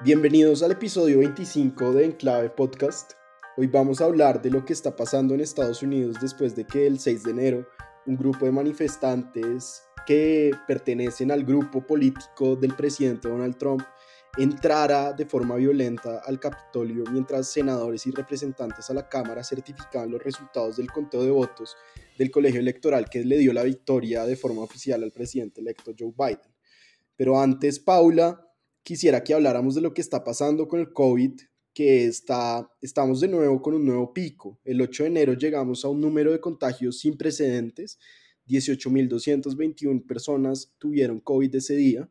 Bienvenidos al episodio 25 de Enclave Podcast. Hoy vamos a hablar de lo que está pasando en Estados Unidos después de que el 6 de enero un grupo de manifestantes que pertenecen al grupo político del presidente Donald Trump entrara de forma violenta al Capitolio mientras senadores y representantes a la Cámara certificaban los resultados del conteo de votos del colegio electoral que le dio la victoria de forma oficial al presidente electo Joe Biden. Pero antes, Paula, quisiera que habláramos de lo que está pasando con el COVID, que está, estamos de nuevo con un nuevo pico. El 8 de enero llegamos a un número de contagios sin precedentes. 18.221 personas tuvieron COVID ese día.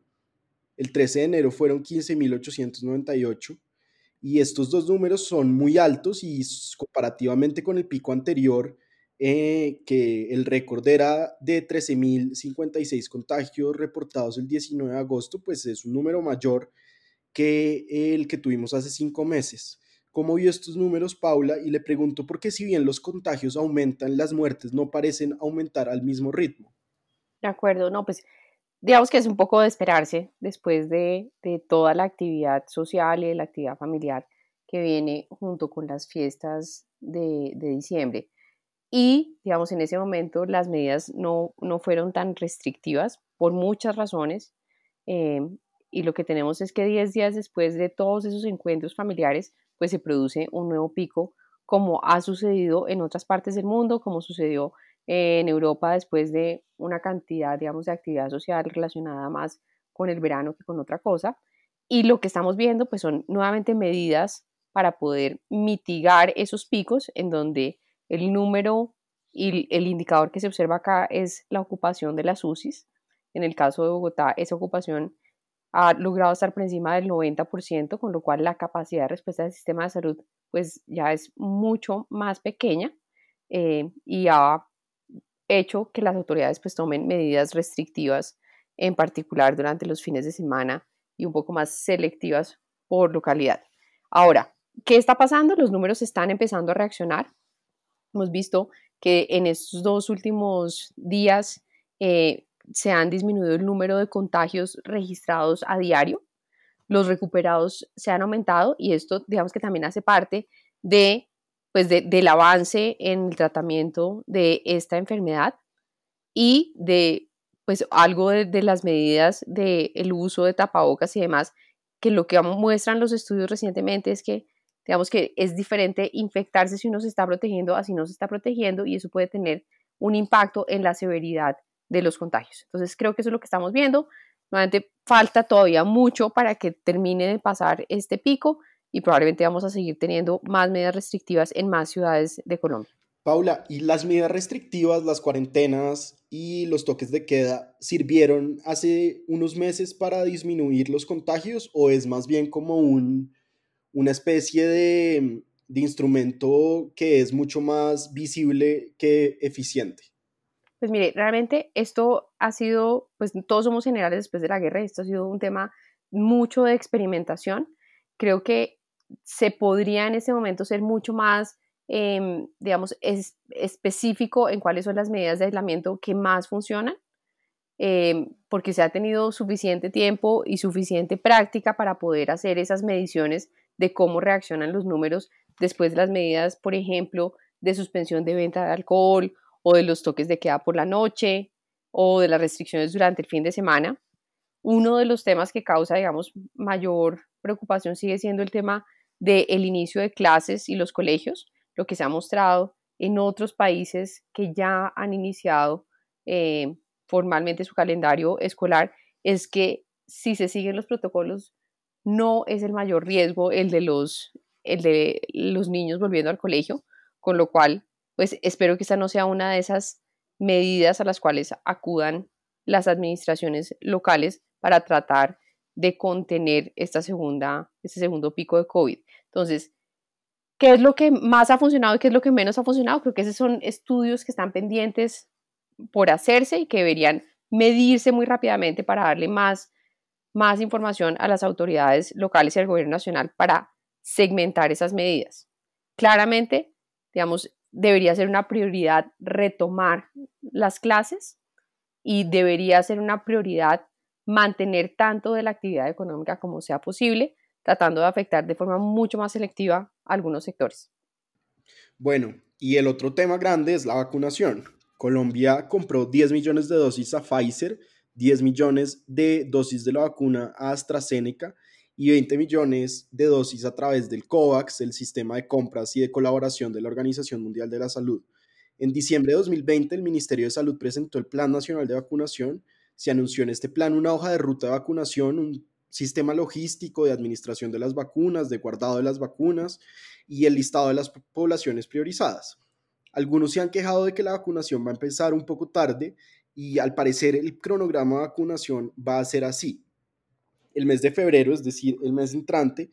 El 13 de enero fueron 15.898. Y estos dos números son muy altos y comparativamente con el pico anterior, eh, que el récord era de 13.056 contagios reportados el 19 de agosto, pues es un número mayor que el que tuvimos hace cinco meses. ¿Cómo vio estos números, Paula? Y le pregunto por qué si bien los contagios aumentan, las muertes no parecen aumentar al mismo ritmo. De acuerdo, no, pues digamos que es un poco de esperarse después de, de toda la actividad social y de la actividad familiar que viene junto con las fiestas de, de diciembre. Y, digamos, en ese momento las medidas no, no fueron tan restrictivas por muchas razones. Eh, y lo que tenemos es que 10 días después de todos esos encuentros familiares, pues se produce un nuevo pico, como ha sucedido en otras partes del mundo, como sucedió en Europa después de una cantidad, digamos, de actividad social relacionada más con el verano que con otra cosa. Y lo que estamos viendo, pues son nuevamente medidas para poder mitigar esos picos en donde el número y el indicador que se observa acá es la ocupación de las UCIs. En el caso de Bogotá, esa ocupación ha logrado estar por encima del 90%, con lo cual la capacidad de respuesta del sistema de salud pues ya es mucho más pequeña eh, y ha hecho que las autoridades pues tomen medidas restrictivas, en particular durante los fines de semana y un poco más selectivas por localidad. Ahora, ¿qué está pasando? Los números están empezando a reaccionar. Hemos visto que en estos dos últimos días eh, se han disminuido el número de contagios registrados a diario, los recuperados se han aumentado y esto digamos que también hace parte de, pues del avance en el tratamiento de esta enfermedad y de pues algo de, las medidas del el uso de tapabocas y demás, que lo que muestran los estudios recientemente es que digamos que es diferente infectarse si uno se está protegiendo a si no se está protegiendo y eso puede tener un impacto en la severidad de los contagios. Entonces creo que eso es lo que estamos viendo. Nuevamente falta todavía mucho para que termine de pasar este pico y probablemente vamos a seguir teniendo más medidas restrictivas en más ciudades de Colombia. Paula, ¿y las medidas restrictivas, las cuarentenas y los toques de queda sirvieron hace unos meses para disminuir los contagios o es más bien como un, una especie de, de instrumento que es mucho más visible que eficiente? Pues mire, realmente esto ha sido, pues todos somos generales después de la guerra, esto ha sido un tema mucho de experimentación. Creo que se podría en ese momento ser mucho más, em, digamos, específico en cuáles son las medidas de aislamiento que más funcionan, em, porque se ha tenido suficiente tiempo y suficiente práctica para poder hacer esas mediciones de cómo reaccionan los números después de las medidas, por ejemplo, de suspensión de venta de alcohol o de los toques de queda por la noche o de las restricciones durante el fin de semana. Uno de los temas que causa, digamos, mayor preocupación sigue siendo el tema del inicio de clases y los colegios, lo que se ha mostrado en otros países que ya han iniciado eh, formalmente su calendario escolar es que si se siguen los protocolos no es el mayor riesgo el de los, el de los niños volviendo al colegio, con lo cual pues espero que esta no sea una de esas medidas a las cuales acudan las administraciones locales para tratar de contener esta segunda, este segundo pico de COVID. Entonces, ¿qué es lo que más ha funcionado y qué es lo que menos ha funcionado? Creo que esos son estudios que están pendientes por hacerse y que deberían medirse muy rápidamente para darle más, más información a las autoridades locales y al gobierno nacional para segmentar esas medidas. Claramente, digamos, debería ser una prioridad retomar las clases y debería ser una prioridad mantener tanto de la actividad económica como sea posible, tratando de afectar de forma mucho más selectiva algunos sectores. Bueno, y el otro tema grande es la vacunación. Colombia compró 10 millones de dosis a Pfizer, 10 millones de dosis de la vacuna a AstraZeneca y 20 millones de dosis a través del COVAX, el sistema de compras y de colaboración de la Organización Mundial de la Salud. En diciembre de 2020, el Ministerio de Salud presentó el Plan Nacional de Vacunación. Se anunció en este plan una hoja de ruta de vacunación, un sistema logístico de administración de las vacunas, de guardado de las vacunas y el listado de las poblaciones priorizadas. Algunos se han quejado de que la vacunación va a empezar un poco tarde y al parecer el cronograma de vacunación va a ser así. El mes de febrero, es decir, el mes entrante,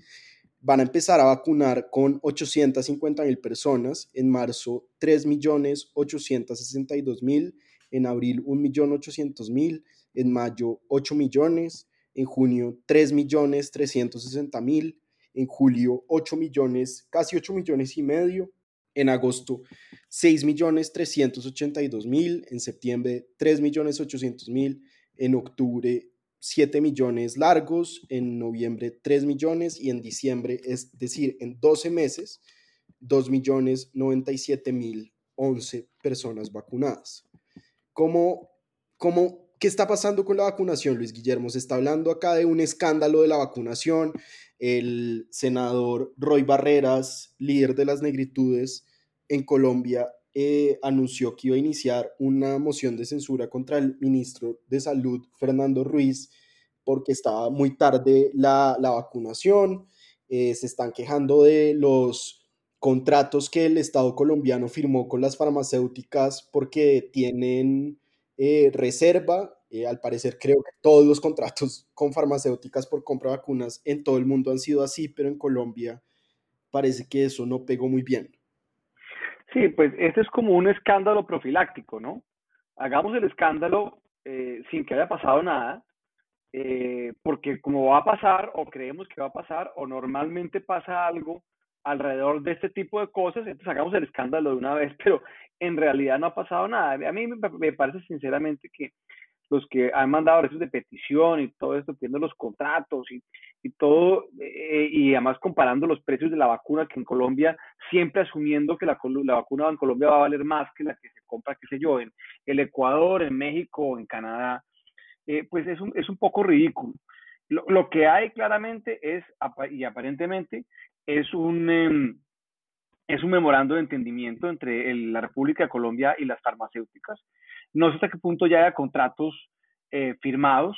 van a empezar a vacunar con 850 mil personas, en marzo 3.862.000, en abril 1.800.000, en mayo 8 millones, en junio 3.360.000, en julio 8 millones, casi 8 millones y medio, en agosto 6.382.000, en septiembre 3.800.000, en octubre 7 millones largos, en noviembre 3 millones y en diciembre, es decir, en 12 meses, 2 millones 97 mil 11 personas vacunadas. ¿Cómo, cómo, ¿Qué está pasando con la vacunación, Luis Guillermo? Se está hablando acá de un escándalo de la vacunación, el senador Roy Barreras, líder de las negritudes en Colombia, eh, anunció que iba a iniciar una moción de censura contra el ministro de Salud, Fernando Ruiz, porque estaba muy tarde la, vacunación. Eh, se están quejando de los contratos que el Estado colombiano firmó con las farmacéuticas porque tienen eh, reserva eh, al parecer creo que todos los contratos con farmacéuticas por compra de vacunas en todo el mundo han sido así, pero en Colombia parece que eso no pegó muy bien. Sí, pues este es como un escándalo profiláctico, ¿no? Hagamos el escándalo eh, sin que haya pasado nada, eh, porque como va a pasar o creemos que va a pasar o normalmente pasa algo alrededor de este tipo de cosas, entonces hagamos el escándalo de una vez, pero en realidad no ha pasado nada. A mí me parece sinceramente que los que han mandado derechos de petición y todo esto, viendo los contratos y, y todo, eh, y además comparando los precios de la vacuna que en Colombia, siempre asumiendo que la, la, vacuna en Colombia va a valer más que la que se compra, qué sé yo, en el Ecuador, en México, en Canadá, eh, pues es un, es un poco ridículo. Lo, lo, que hay claramente es, y aparentemente, es un... Em, es un memorando de entendimiento entre la República de Colombia y las farmacéuticas, no sé hasta qué punto ya haya contratos eh, firmados,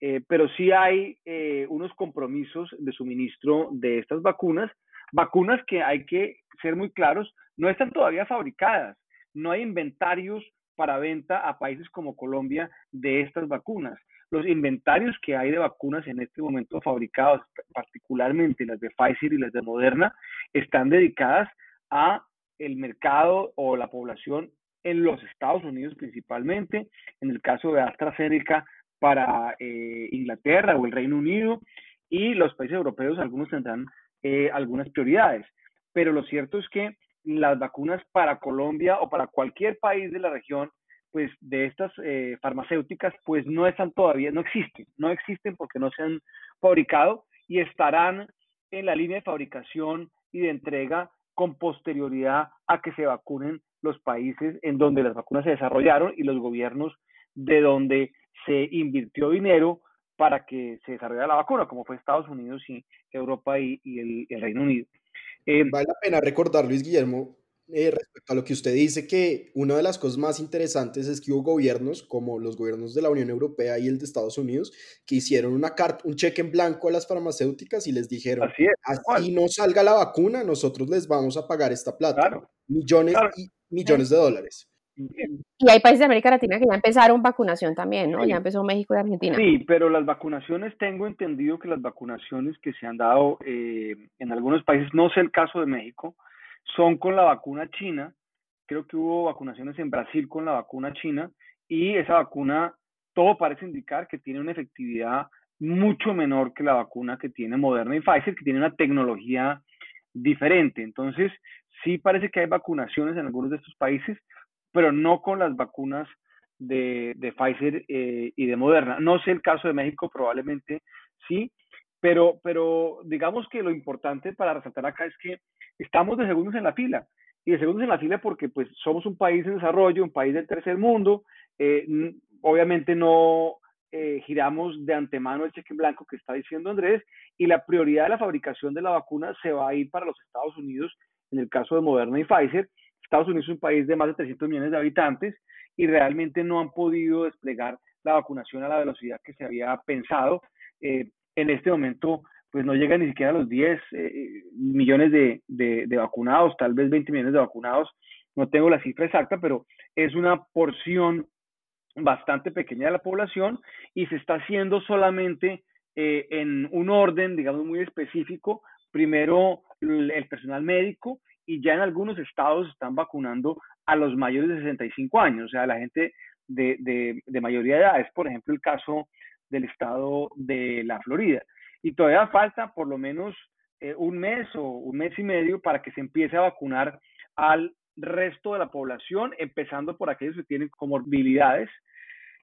eh, pero sí hay eh, unos compromisos de suministro de estas vacunas, vacunas que hay que ser muy claros, no están todavía fabricadas, no hay inventarios para venta a países como Colombia de estas vacunas. Los inventarios que hay de vacunas en este momento fabricados, particularmente las de Pfizer y las de Moderna, están dedicadas a el mercado o la población en los Estados Unidos principalmente, en el caso de AstraZeneca para eh, Inglaterra o el Reino Unido y los países europeos, algunos tendrán eh, algunas prioridades. Pero lo cierto es que las vacunas para Colombia o para cualquier país de la región, pues de estas eh, farmacéuticas, pues no están todavía, no existen, no existen porque no se han fabricado y estarán en la línea de fabricación y de entrega con posterioridad a que se vacunen los países en donde las vacunas se desarrollaron y los gobiernos de donde se invirtió dinero para que se desarrollara la vacuna, como fue Estados Unidos y Europa y, el, Reino Unido. Eh, vale la pena recordar, Luis Guillermo, eh, respecto a lo que usted dice, que una de las cosas más interesantes es que hubo gobiernos, como los gobiernos de la Unión Europea y el de Estados Unidos, que hicieron una carta, un cheque en blanco a las farmacéuticas y les dijeron, así, es, no salga la vacuna, nosotros les vamos a pagar esta plata, millones y millones de dólares. Y hay países de América Latina que ya empezaron vacunación también, ¿no? Ya empezó México y Argentina. Sí, pero las vacunaciones, tengo entendido que las vacunaciones que se han dado eh, en algunos países, no sé el caso de México, son con la vacuna china. Creo que hubo vacunaciones en Brasil con la vacuna china y esa vacuna, todo parece indicar que tiene una efectividad mucho menor que la vacuna que tiene Moderna y Pfizer, que tiene una tecnología diferente. Entonces, sí parece que hay vacunaciones en algunos de estos países, pero no con las vacunas de, Pfizer eh, y de Moderna. No sé el caso de México, probablemente sí, pero, pero digamos que lo importante para resaltar acá es que estamos de segundos en la fila. Y de segundos en la fila porque pues somos un país en desarrollo, un país del tercer mundo. Eh, obviamente no eh, giramos de antemano el cheque en blanco que está diciendo Andrés y la prioridad de la fabricación de la vacuna se va a ir para los Estados Unidos en el caso de Moderna y Pfizer. Estados Unidos es un país de más de 300 millones de habitantes y realmente no han podido desplegar la vacunación a la velocidad que se había pensado. Eh, en este momento, pues no llega ni siquiera a los 10 eh, millones de, de, vacunados, tal vez 20 millones de vacunados. No tengo la cifra exacta, pero es una porción bastante pequeña de la población y se está haciendo solamente eh, en un orden, digamos, muy específico. Primero el personal médico y ya en algunos estados están vacunando a los mayores de 65 años, o sea, la gente de, de, de mayoría de edad. Es, por ejemplo, el caso del estado de la Florida. Y todavía falta por lo menos eh, un mes o un mes y medio para que se empiece a vacunar al resto de la población, empezando por aquellos que tienen comorbilidades,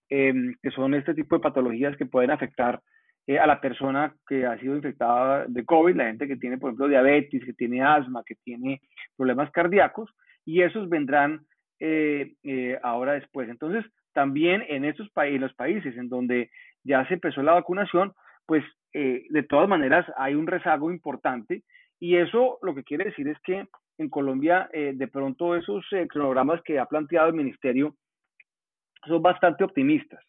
em, que son este tipo de patologías que pueden afectar eh, a la persona que ha sido infectada de COVID, la gente que tiene, por ejemplo, diabetes, que tiene asma, que tiene problemas cardíacos, y esos vendrán eh, eh, ahora después. Entonces, también en estos países, los países en donde ya se empezó la vacunación, pues de todas maneras hay un rezago importante y eso lo que quiere decir es que en Colombia de pronto esos cronogramas que ha planteado el ministerio son bastante optimistas.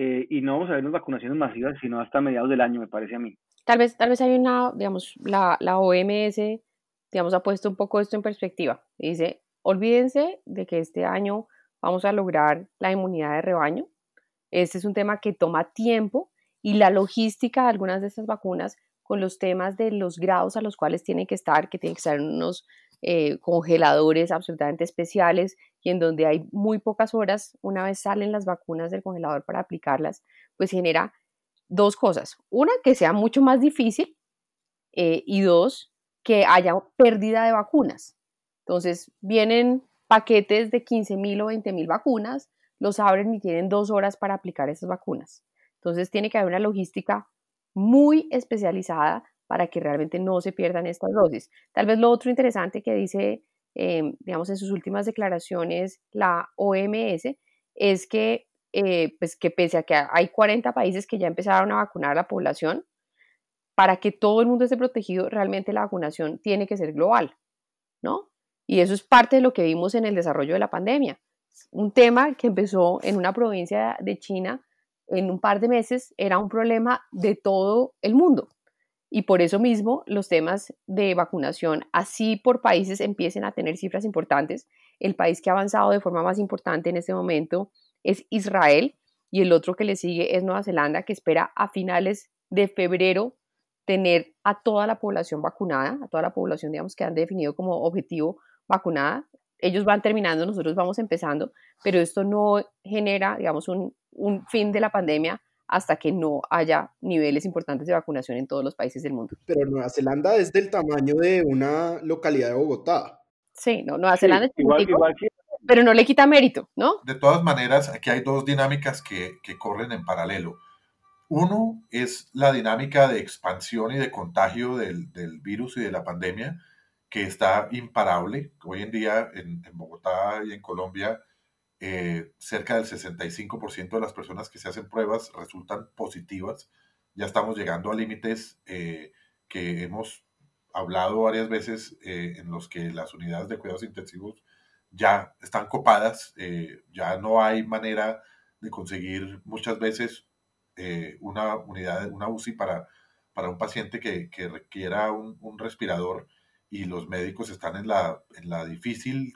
Eh, y no vamos a ver unas vacunaciones masivas sino hasta mediados del año, me parece a mí. Tal vez, tal vez hay una, digamos, la, la OMS, digamos, ha puesto un poco esto en perspectiva. Dice, olvídense de que este año vamos a lograr la inmunidad de rebaño. Este es un tema que toma tiempo y la logística de algunas de estas vacunas con los temas de los grados a los cuales tienen que estar, que tienen que estar unos eh, congeladores absolutamente especiales en donde hay muy pocas horas, una vez salen las vacunas del congelador para aplicarlas, pues genera dos cosas. Una, que sea mucho más difícil eh, y dos, que haya pérdida de vacunas. Entonces, vienen paquetes de 15 mil o 20 mil vacunas, los abren y tienen dos horas para aplicar esas vacunas. Entonces, tiene que haber una logística muy especializada para que realmente no se pierdan estas dosis. Tal vez lo otro interesante que dice, em, digamos, en sus últimas declaraciones la OMS es que, eh, pues que pese a que hay 40 países que ya empezaron a vacunar a la población, para que todo el mundo esté protegido, realmente la vacunación tiene que ser global, ¿no? Y eso es parte de lo que vimos en el desarrollo de la pandemia. Un tema que empezó en una provincia de China en un par de meses era un problema de todo el mundo. Y por eso mismo los temas de vacunación, así por países empiecen a tener cifras importantes, el país que ha avanzado de forma más importante en este momento es Israel y el otro que le sigue es Nueva Zelanda, que espera a finales de febrero tener a toda la población vacunada, a toda la población, digamos, que han definido como objetivo vacunada. Ellos van terminando, nosotros vamos empezando, pero esto no genera, digamos, un, un fin de la pandemia hasta que no haya niveles importantes de vacunación en todos los países del mundo. Pero Nueva Zelanda es del tamaño de una localidad de Bogotá. Sí, no, Nueva Zelanda es igual, pero no le quita mérito, ¿no? De todas maneras, aquí hay dos dinámicas que, que corren en paralelo. Uno es la dinámica de expansión y de contagio del, del, virus y de la pandemia, que está imparable. Hoy en día en, en Bogotá y en Colombia eh, cerca del 65% de las personas que se hacen pruebas resultan positivas. Ya estamos llegando a límites eh, que hemos hablado varias veces eh, en los que las unidades de cuidados intensivos ya están copadas, ya no hay manera de conseguir muchas veces una unidad, una UCI para, para un paciente que, que requiera un, un, respirador y los médicos están en la, en la difícil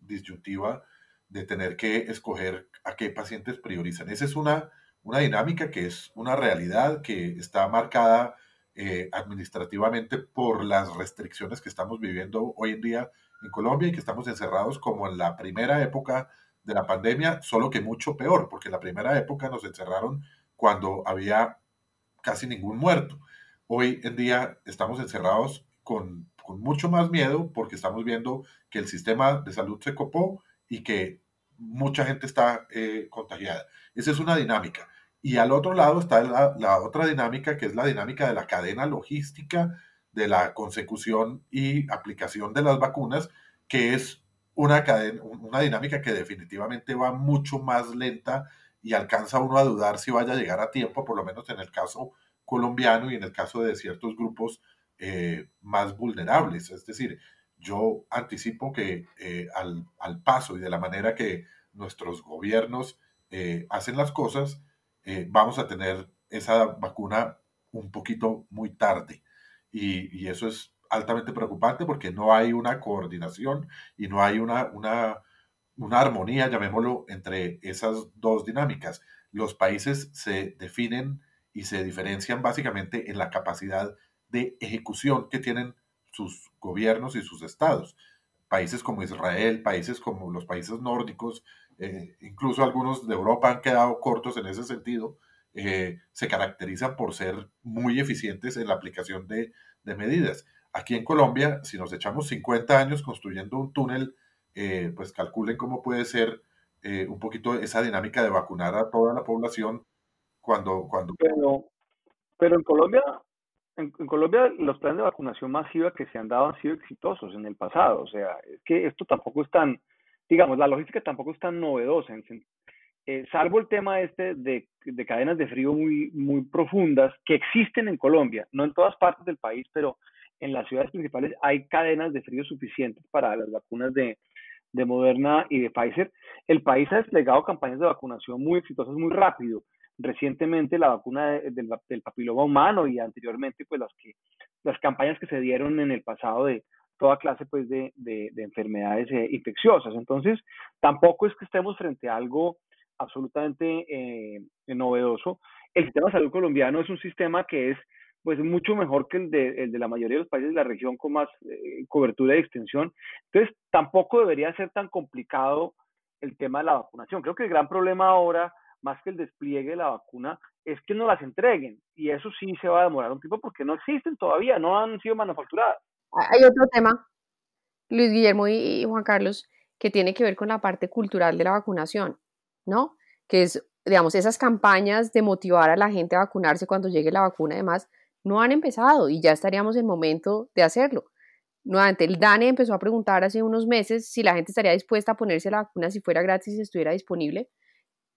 disyuntiva de tener que escoger a qué pacientes priorizan. Esa es una, una dinámica que es una realidad que está marcada eh, administrativamente por las restricciones que estamos viviendo hoy en día en Colombia y que estamos encerrados como en la primera época de la pandemia, solo que mucho peor, porque en la primera época nos encerraron cuando había casi ningún muerto. Hoy en día estamos encerrados con, con mucho más miedo porque estamos viendo que el sistema de salud se copó y que mucha gente está eh, contagiada. Esa es una dinámica. Y al otro lado está la, la, otra dinámica, que es la dinámica de la cadena logística, de la consecución y aplicación de las vacunas, que es una, cadena, una dinámica que definitivamente va mucho más lenta y alcanza uno a dudar si vaya a llegar a tiempo, por lo menos en el caso colombiano y en el caso de ciertos grupos eh, más vulnerables. Es decir, yo anticipo que eh, al, al, paso y de la manera que nuestros gobiernos eh, hacen las cosas, eh, vamos a tener esa vacuna un poquito muy tarde. Y, y, eso es altamente preocupante porque no hay una coordinación y no hay una, una, una armonía, llamémoslo, entre esas dos dinámicas. Los países se definen y se diferencian básicamente en la capacidad de ejecución que tienen sus gobiernos y sus estados. Países como Israel, países como los países nórdicos, eh, incluso algunos de Europa han quedado cortos en ese sentido, eh, se caracterizan por ser muy eficientes en la aplicación de, medidas. Aquí en Colombia, si nos echamos 50 años construyendo un túnel, eh, pues calculen cómo puede ser un poquito esa dinámica de vacunar a toda la población cuando... cuando... Pero en Colombia en, Colombia los planes de vacunación masiva que se han dado han sido exitosos en el pasado. O sea, es que esto tampoco es tan, digamos, la logística tampoco es tan novedosa, eh, salvo el tema este de, de, cadenas de frío muy, profundas que existen en Colombia, no en todas partes del país, pero en las ciudades principales hay cadenas de frío suficientes para las vacunas de Moderna y de Pfizer. El país ha desplegado campañas de vacunación muy exitosas muy rápido recientemente la vacuna de, del, papiloma humano y anteriormente pues las las campañas que se dieron en el pasado de toda clase pues de, de, de enfermedades eh, infecciosas. Entonces, tampoco es que estemos frente a algo absolutamente eh, novedoso. El sistema de salud colombiano es un sistema que es pues mucho mejor que el de, el de la mayoría de los países de la región con más eh, cobertura y extensión. Entonces, tampoco debería ser tan complicado el tema de la vacunación. Creo que el gran problema ahora más que el despliegue de la vacuna, es que no las entreguen. Y eso sí se va a demorar un tiempo porque no existen todavía, no han sido manufacturadas. Hay otro tema, Luis Guillermo y Juan Carlos, que tiene que ver con la parte cultural de la vacunación, ¿no? Que es, digamos, esas campañas de motivar a la gente a vacunarse cuando llegue la vacuna, además, no han empezado y ya estaríamos en momento de hacerlo. Nuevamente, el DANE empezó a preguntar hace unos meses si la gente estaría dispuesta a ponerse la vacuna si fuera gratis y estuviera disponible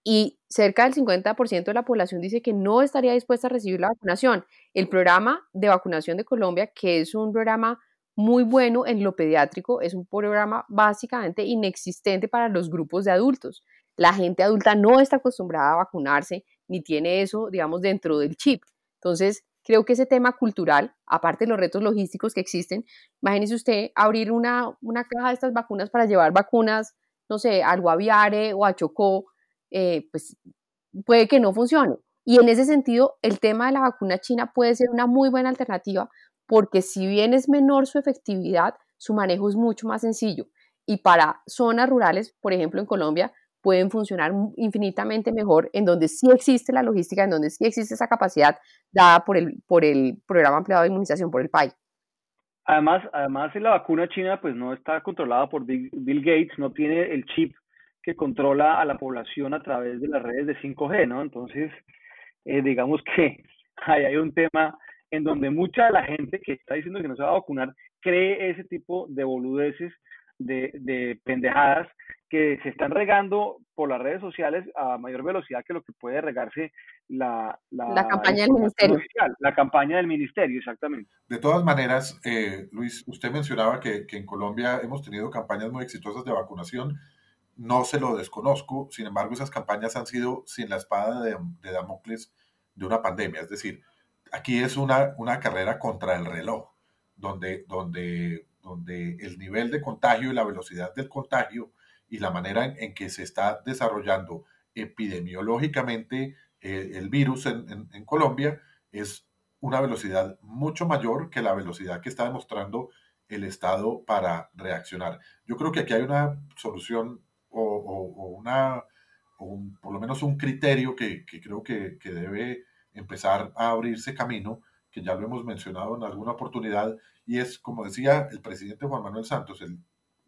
y cerca del 50% de la población dice que no estaría dispuesta a recibir la vacunación. El programa de vacunación de Colombia, que es un programa muy bueno en lo pediátrico, es un programa básicamente inexistente para los grupos de adultos. La gente adulta no está acostumbrada a vacunarse ni tiene eso, digamos, dentro del chip. Entonces, creo que ese tema cultural, aparte de los retos logísticos que existen, imagínese usted abrir una, una caja de estas vacunas para llevar vacunas, no sé, al Guaviare o a Chocó, eh, pues puede que no funcione. Y en ese sentido, el tema de la vacuna china puede ser una muy buena alternativa porque si bien es menor su efectividad, su manejo es mucho más sencillo. Y para zonas rurales, por ejemplo en Colombia, pueden funcionar infinitamente mejor en donde sí existe la logística, en donde sí existe esa capacidad dada por el, por el programa ampliado de inmunización, por el PAI. Además, además la vacuna china pues no está controlada por Bill Gates, no tiene el chip que controla a la población a través de las redes de 5G, ¿no? Entonces, eh, digamos que ahí hay un tema en donde mucha de la gente que está diciendo que no se va a vacunar cree ese tipo de boludeces, de, de pendejadas que se están regando por las redes sociales a mayor velocidad que lo que puede regarse la, la, la campaña del ministerio. Social, la campaña del ministerio, exactamente. De todas maneras, eh, Luis, usted mencionaba que, que en Colombia hemos tenido campañas muy exitosas de vacunación no se lo desconozco, sin embargo esas campañas han sido sin la espada de, Damocles de una pandemia, es decir, aquí es una, una carrera contra el reloj, donde, donde, donde el nivel de contagio y la velocidad del contagio y la manera en, que se está desarrollando epidemiológicamente eh, el virus en, en, Colombia es una velocidad mucho mayor que la velocidad que está demostrando el Estado para reaccionar. Yo creo que aquí hay una solución o, una, por lo menos un criterio que, que creo que, que, debe empezar a abrirse camino, que ya lo hemos mencionado en alguna oportunidad, y es, como decía el presidente Juan Manuel Santos, él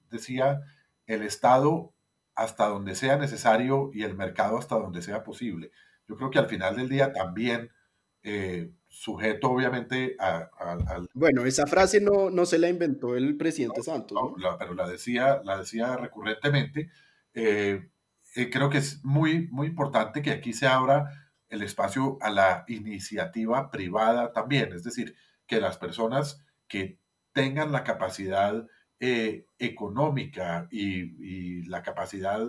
decía, el Estado hasta donde sea necesario y el mercado hasta donde sea posible. Yo creo que al final del día también, eh, sujeto obviamente al... Bueno, esa frase no, no se la inventó el presidente Santos. pero la decía, la decía recurrentemente. Eh, eh, creo que es muy, muy importante que aquí se abra el espacio a la iniciativa privada también, es decir, que las personas que tengan la capacidad eh, económica y, la capacidad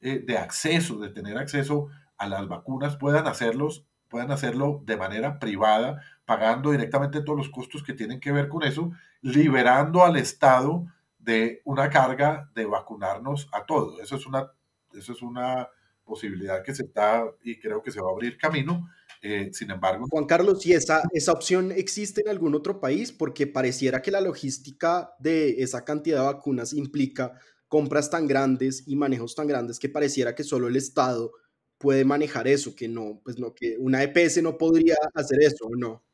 de acceso, de tener acceso a las vacunas, puedan hacerlos, puedan hacerlo de manera privada, pagando directamente todos los costos que tienen que ver con eso, liberando al Estado de una carga de vacunarnos a todos. Eso es una, eso es una posibilidad que se está y creo que se va a abrir camino. Eh, sin embargo. Juan Carlos, ¿y esa, esa opción existe en algún otro país? Porque pareciera que la logística de esa cantidad de vacunas implica compras tan grandes y manejos tan grandes que pareciera que solo el Estado puede manejar eso, que no, pues no, que una EPS no podría hacer eso, ¿no?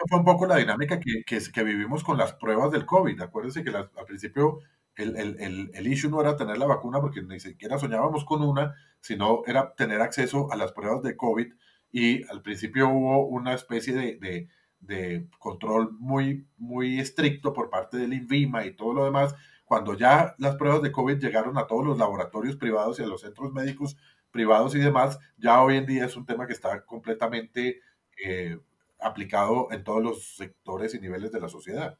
Esa fue un poco la dinámica que, que, vivimos con las pruebas del COVID. Acuérdense que al principio el, el, el, issue no era tener la vacuna porque ni siquiera soñábamos con una, sino era tener acceso a las pruebas de COVID y al principio hubo una especie de, de, control muy, muy estricto por parte del INVIMA y todo lo demás. Cuando ya las pruebas de COVID llegaron a todos los laboratorios privados y a los centros médicos privados y demás, ya hoy en día es un tema que está completamente eh, aplicado en todos los sectores y niveles de la sociedad.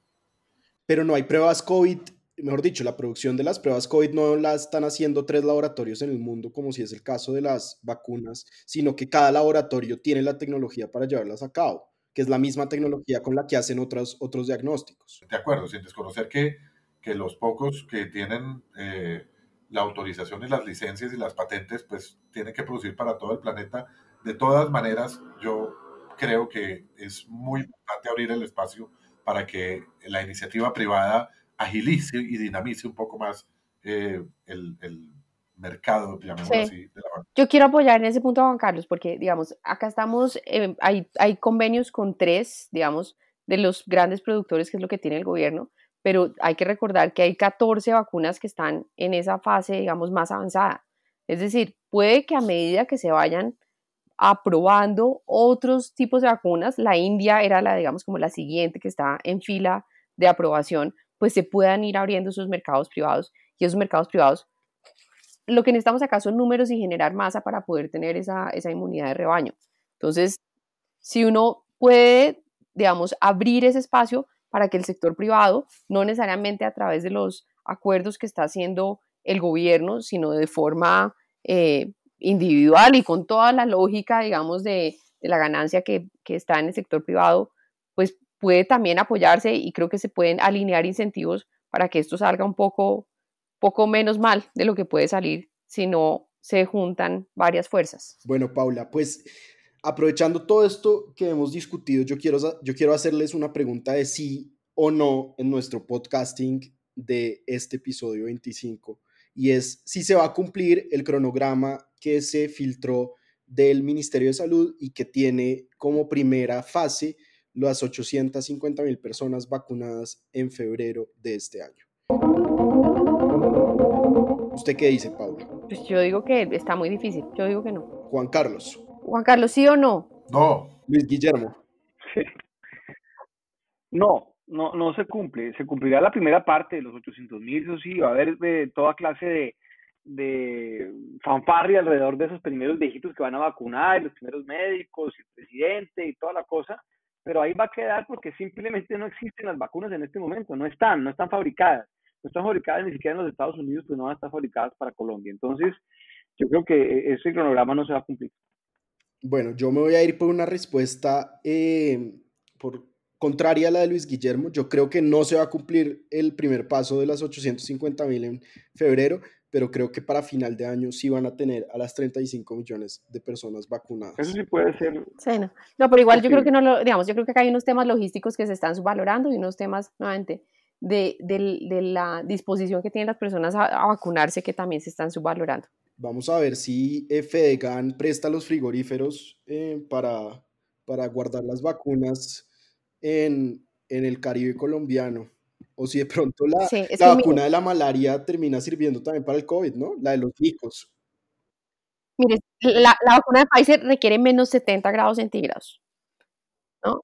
Pero no hay pruebas COVID mejor dicho, la producción de las pruebas COVID no la están haciendo tres laboratorios en el mundo, como si es el caso de las vacunas, sino que cada laboratorio tiene la tecnología para llevarlas a cabo, que es la misma tecnología con la que hacen otros, otros diagnósticos. De acuerdo, sin desconocer que, que los pocos que tienen eh, la autorización y las licencias y las patentes, pues tienen que producir para todo el planeta. De todas maneras, yo creo que es muy importante abrir el espacio para que la iniciativa privada agilice y dinamice un poco más eh, el, el, mercado, llamémoslo así, de la Yo quiero apoyar en ese punto a Juan Carlos, porque, digamos, acá estamos, eh, hay, hay convenios con tres, digamos, de los grandes productores, que es lo que tiene el gobierno, pero hay que recordar que hay 14 vacunas que están en esa fase, digamos, más avanzada. Es decir, puede que a medida que se vayan aprobando otros tipos de vacunas, la India era la, digamos, como la siguiente que está en fila de aprobación, pues se puedan ir abriendo esos mercados privados y esos mercados privados. Lo que necesitamos acá son números y generar masa para poder tener esa, esa inmunidad de rebaño. Entonces, si uno puede, digamos, abrir ese espacio para que el sector privado, no necesariamente a través de los acuerdos que está haciendo el gobierno, sino de forma eh, individual y con toda la lógica, digamos, de, la ganancia que, que, está en el sector privado, pues puede también apoyarse y creo que se pueden alinear incentivos para que esto salga un poco, poco menos mal de lo que puede salir si no se juntan varias fuerzas. Bueno, Paula, pues aprovechando todo esto que hemos discutido, yo quiero, yo quiero hacerles una pregunta de sí o no en nuestro podcasting de este episodio 25 y es si se va a cumplir el cronograma que se filtró del Ministerio de Salud y que tiene como primera fase las 850 mil personas vacunadas en febrero de este año. ¿Usted qué dice, Paula? Pues yo digo que está muy difícil. Yo digo que no. Juan Carlos. Juan Carlos, ¿sí o no? No. Luis Guillermo. No, no, no se cumple. Se cumplirá la primera parte de los 800 mil, eso sí, va a haber de toda clase de, de fanfarria alrededor de esos primeros viejitos que van a vacunar, los primeros médicos, el presidente y toda la cosa pero ahí va a quedar porque simplemente no existen las vacunas en este momento, no están, no están fabricadas, no están fabricadas ni siquiera en los Estados Unidos, pues no van a estar fabricadas para Colombia. Entonces, yo creo que e-, ese cronograma no se va a cumplir. Bueno, yo me voy a ir por una respuesta eh, por, contraria a la de Luis Guillermo. Yo creo que no se va a cumplir el primer paso de las 850 mil en febrero, pero creo que para final de año sí van a tener a las 35 millones de personas vacunadas. Eso sí puede ser. Sí, no. no pero igual yo creo que no lo, digamos, yo creo que acá hay unos temas logísticos que se están subvalorando y unos temas, nuevamente, de, de, la disposición que tienen las personas a, vacunarse que también se están subvalorando. Vamos a ver si FEDEGAN presta los frigoríferos eh, para, para guardar las vacunas en, en el Caribe colombiano. O si de pronto la, la vacuna de la malaria termina sirviendo también para el COVID, ¿no? La de los picos. Mire, la, la vacuna de Pfizer requiere menos 70 grados centígrados, ¿no?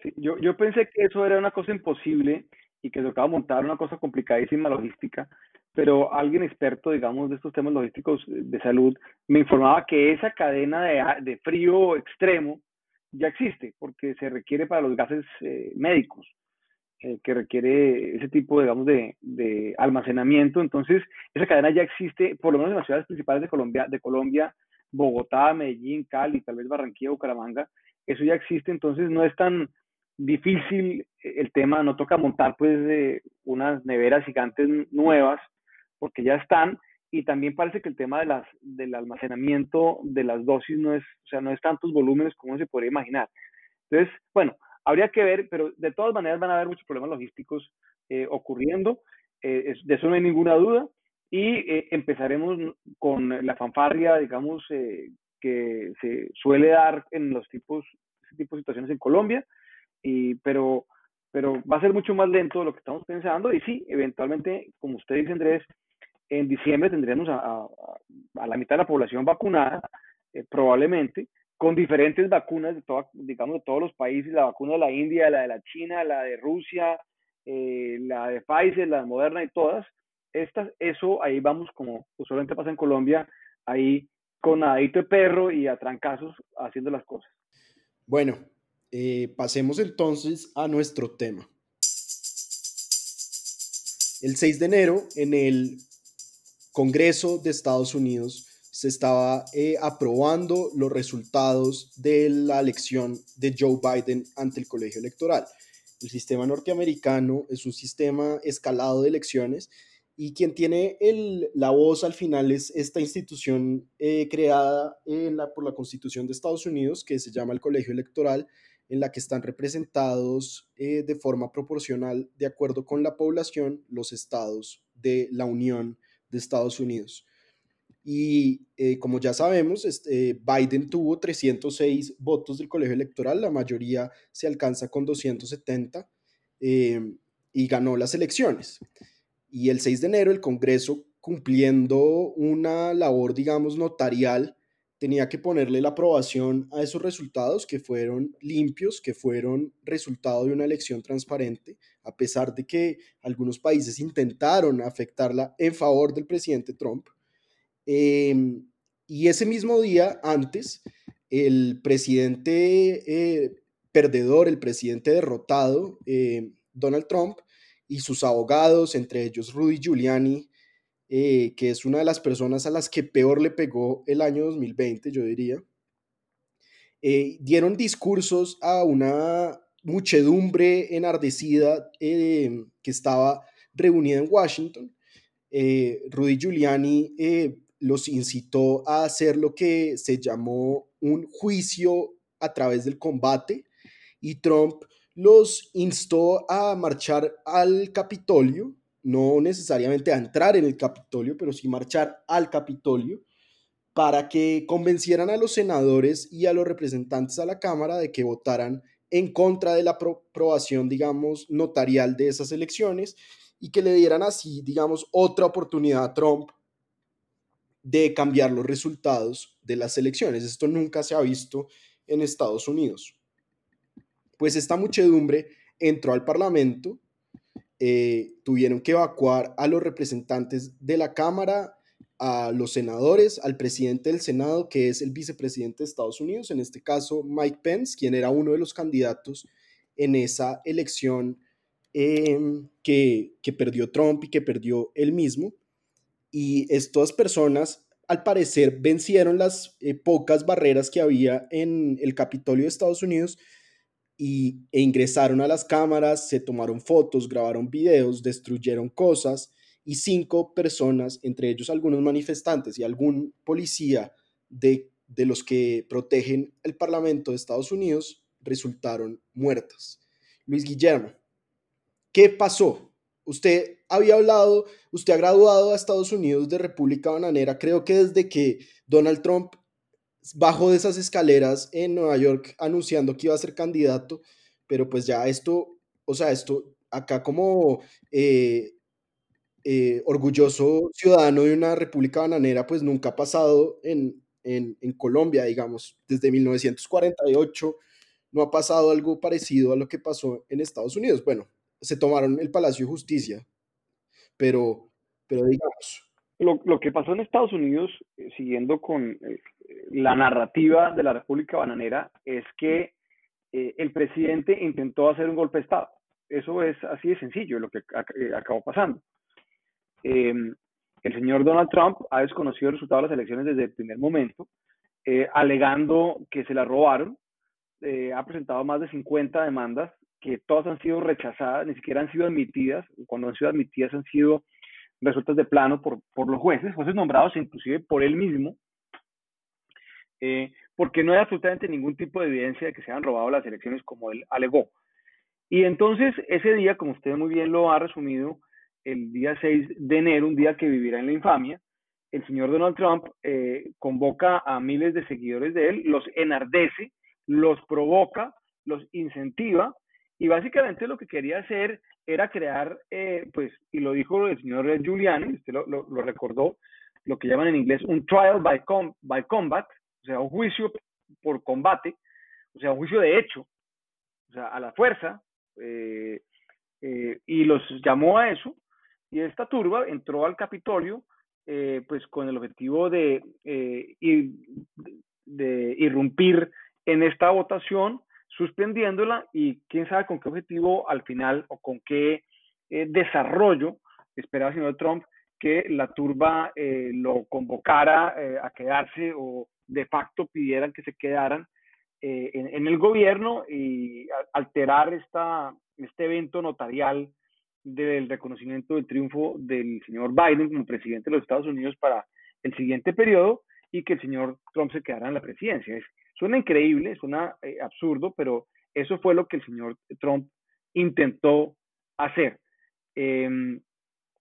Sí, yo, yo pensé que eso era una cosa imposible y que tocaba montar una cosa complicadísima logística, pero alguien experto, digamos, de estos temas logísticos de salud me informaba que esa cadena de, de frío extremo ya existe, porque se requiere para los gases eh, médicos. Eh, que requiere ese tipo, digamos, de, almacenamiento. Entonces, esa cadena ya existe, por lo menos en las ciudades principales de Colombia, de Colombia, Bogotá, Medellín, Cali, tal vez Barranquilla, Bucaramanga, eso ya existe, entonces no es tan difícil el tema, no toca montar pues unas neveras gigantes nuevas, porque ya están, y también parece que el tema de las, del almacenamiento de las dosis no es, o sea, no es tantos volúmenes como se podría imaginar. Entonces, bueno, Habría que ver, pero de todas maneras van a haber muchos problemas logísticos eh, ocurriendo, eh, de eso no hay ninguna duda, y eh, empezaremos con la fanfarria, digamos, que se suele dar en los tipos, ese tipo de situaciones en Colombia, y, pero, pero va a ser mucho más lento de lo que estamos pensando, y sí, eventualmente, como usted dice, Andrés, en diciembre tendremos a, a la mitad de la población vacunada, probablemente, con diferentes vacunas de digamos, de todos los países, la vacuna de la India, la de la China, la de Rusia, eh, la de Pfizer, la de Moderna y todas, estas, eso ahí vamos como usualmente pasa en Colombia, ahí con nadito de perro y a trancazos haciendo las cosas. Bueno, eh, pasemos entonces a nuestro tema. El 6 de enero, en el Congreso de Estados Unidos, se estaba eh, aprobando los resultados de la elección de Joe Biden ante el colegio electoral. El sistema norteamericano es un sistema escalado de elecciones y quien tiene el, la voz al final es esta institución eh, creada la, por la Constitución de Estados Unidos que se llama el colegio electoral en la que están representados eh, de forma proporcional de acuerdo con la población los estados de la Unión de Estados Unidos. Y eh, como ya sabemos, este, Biden tuvo 306 votos del colegio electoral, la mayoría se alcanza con 270 em, y ganó las elecciones. Y el 6 de enero el Congreso, cumpliendo una labor, digamos, notarial, tenía que ponerle la aprobación a esos resultados que fueron limpios, que fueron resultado de una elección transparente, a pesar de que algunos países intentaron afectarla en favor del presidente Trump. Em, y ese mismo día, antes, el presidente eh, perdedor, el presidente derrotado, eh, Donald Trump, y sus abogados, entre ellos Rudy Giuliani, eh, que es una de las personas a las que peor le pegó el año 2020, yo diría, dieron discursos a una muchedumbre enardecida que estaba reunida en Washington. Rudy Giuliani los incitó a hacer lo que se llamó un juicio a través del combate y Trump los instó a marchar al Capitolio, no necesariamente a entrar en el Capitolio, pero sí marchar al Capitolio para que convencieran a los senadores y a los representantes a la Cámara de que votaran en contra de la aprobación, digamos, notarial de esas elecciones y que le dieran así, digamos, otra oportunidad a Trump de cambiar los resultados de las elecciones. Esto nunca se ha visto en Estados Unidos. Pues esta muchedumbre entró al Parlamento, eh, tuvieron que evacuar a los representantes de la Cámara, a los senadores, al presidente del Senado, que es el vicepresidente de Estados Unidos, en este caso Mike Pence, quien era uno de los candidatos en esa elección em, que, que perdió Trump y que perdió él mismo y estas personas al parecer vencieron las eh, pocas barreras que había en el Capitolio de Estados Unidos y, e ingresaron a las cámaras, se tomaron fotos, grabaron videos, destruyeron cosas y cinco personas, entre ellos algunos manifestantes y algún policía de, de los que protegen el Parlamento de Estados Unidos, resultaron muertas. Luis Guillermo, ¿qué pasó? Usted había hablado, usted ha graduado a Estados Unidos de República Bananera, creo que desde que Donald Trump bajó de esas escaleras en Nueva York anunciando que iba a ser candidato, pero pues ya esto, o sea, esto acá como eh, eh, orgulloso ciudadano de una república bananera, pues nunca ha pasado en, en, en, Colombia, digamos, desde 1948 no ha pasado algo parecido a lo que pasó en Estados Unidos. Bueno, se tomaron el Palacio de Justicia, pero, pero digamos. Lo, lo que pasó en Estados Unidos, eh, siguiendo con eh, la narrativa de la República Bananera, es que eh, el presidente intentó hacer un golpe de Estado. Eso es así de sencillo, lo que ac acabó pasando. Em, el señor Donald Trump ha desconocido el resultado de las elecciones desde el primer momento, alegando que se la robaron. ha presentado más de 50 demandas que todas han sido rechazadas, ni siquiera han sido admitidas, cuando han sido admitidas han sido resueltas de plano por, por los jueces, jueces nombrados inclusive por él mismo, eh, porque no hay absolutamente ningún tipo de evidencia de que se hayan robado las elecciones como él alegó. Y entonces ese día, como usted muy bien lo ha resumido, el día 6 de enero, un día que vivirá en la infamia, el señor Donald Trump eh, convoca a miles de seguidores de él, los enardece, los provoca, los incentiva y básicamente lo que quería hacer era crear, eh, pues, y lo dijo el señor Giuliani, usted lo, recordó, lo que llaman en inglés un trial by, com by combat, o sea, un juicio por combate, o sea, un juicio de hecho, o sea, a la fuerza, eh, eh, y los llamó a eso, y esta turba entró al Capitolio, pues, con el objetivo de, de irrumpir en esta votación, suspendiéndola y quién sabe con qué objetivo al final o con qué eh, desarrollo esperaba el señor Trump que la turba eh, lo convocara eh, a quedarse o de facto pidieran que se quedaran en, el gobierno y alterar esta, este evento notarial del reconocimiento del triunfo del señor Biden como presidente de los Estados Unidos para el siguiente periodo y que el señor Trump se quedara en la presidencia. Es, Suena increíble, suena eh, absurdo, pero eso fue lo que el señor Trump intentó hacer. Em,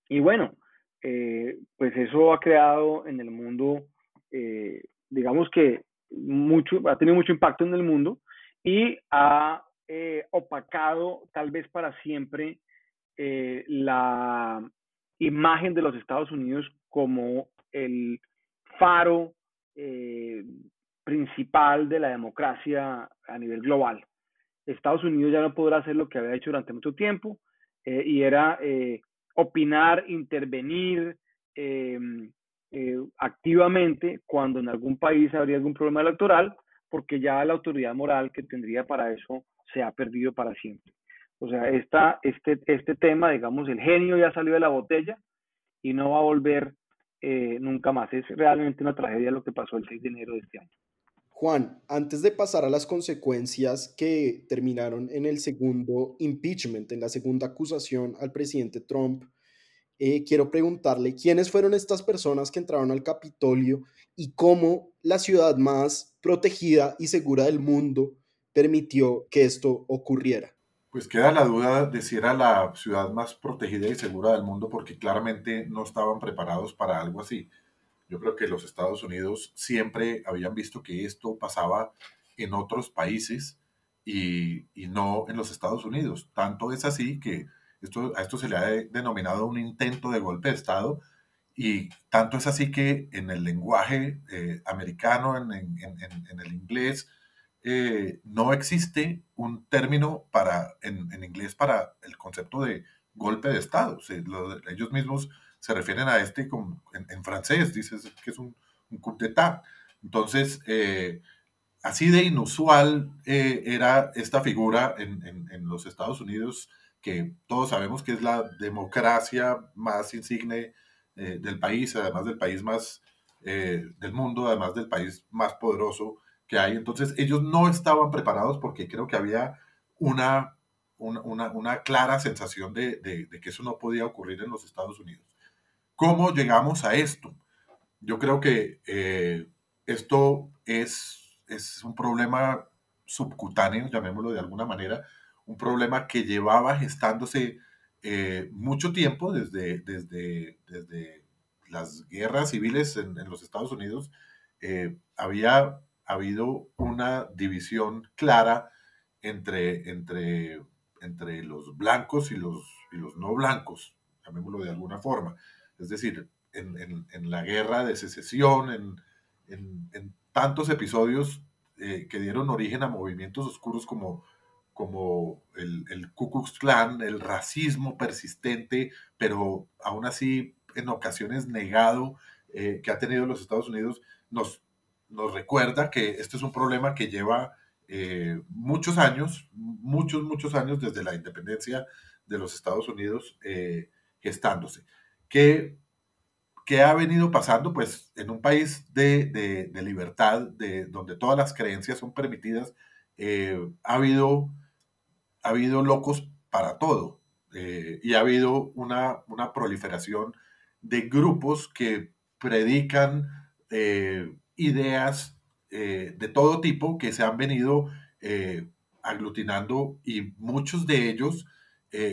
y bueno, eh, pues eso ha creado en el mundo, eh, digamos que mucho, ha tenido mucho impacto en el mundo y ha opacado tal vez para siempre la imagen de los Estados Unidos como el faro principal de la democracia a nivel global. Estados Unidos ya no podrá hacer lo que había hecho durante mucho tiempo eh, y era eh, opinar, intervenir em, eh, activamente cuando en algún país habría algún problema electoral, porque ya la autoridad moral que tendría para eso se ha perdido para siempre. O sea, este, este tema, digamos, el genio ya salió de la botella y no va a volver nunca más. Es realmente una tragedia lo que pasó el 6 de enero de este año. Juan, antes de pasar a las consecuencias que terminaron en el segundo impeachment, en la segunda acusación al presidente Trump, eh, quiero preguntarle quiénes fueron estas personas que entraron al Capitolio y cómo la ciudad más protegida y segura del mundo permitió que esto ocurriera. Pues queda la duda de si era la ciudad más protegida y segura del mundo porque claramente no estaban preparados para algo así. Yo creo que los Estados Unidos siempre habían visto que esto pasaba en otros países y, no en los Estados Unidos. Tanto es así que esto, a esto se le ha denominado un intento de golpe de Estado y tanto es así que en el lenguaje eh, americano, en, el inglés, eh, no existe un término para, en, inglés para el concepto de golpe de Estado. ellos mismos se refieren a este en, francés, dices que es un, un coup d'état. Entonces, eh, así de inusual eh, era esta figura en, los Estados Unidos, que todos sabemos que es la democracia más insigne eh, del país, además del país más del mundo, además del país más poderoso que hay. Entonces, ellos no estaban preparados porque creo que había una, una, una clara sensación de, de que eso no podía ocurrir en los Estados Unidos. ¿Cómo llegamos a esto? Yo creo que eh, esto es, es un problema subcutáneo, llamémoslo de alguna manera, un problema que llevaba gestándose eh, mucho tiempo desde, desde, desde las guerras civiles en, los Estados Unidos. Eh, había habido una división clara entre, entre, entre los blancos y los, y los no blancos, llamémoslo de alguna forma. Es decir, en, la guerra de secesión, en, tantos episodios eh, que dieron origen a movimientos oscuros como, el, el Ku Klux Klan, el racismo persistente, pero aún así en ocasiones negado eh, que ha tenido los Estados Unidos, nos, nos recuerda que este es un problema que lleva eh, muchos años, muchos, muchos años desde la independencia de los Estados Unidos gestándose. Que ¿Qué ha venido pasando? Pues en un país de, libertad, de, donde todas las creencias son permitidas, eh, ha, habido, ha habido locos para todo eh, y ha habido una, una, proliferación de grupos que predican eh, ideas de todo tipo que se han venido aglutinando y muchos de ellos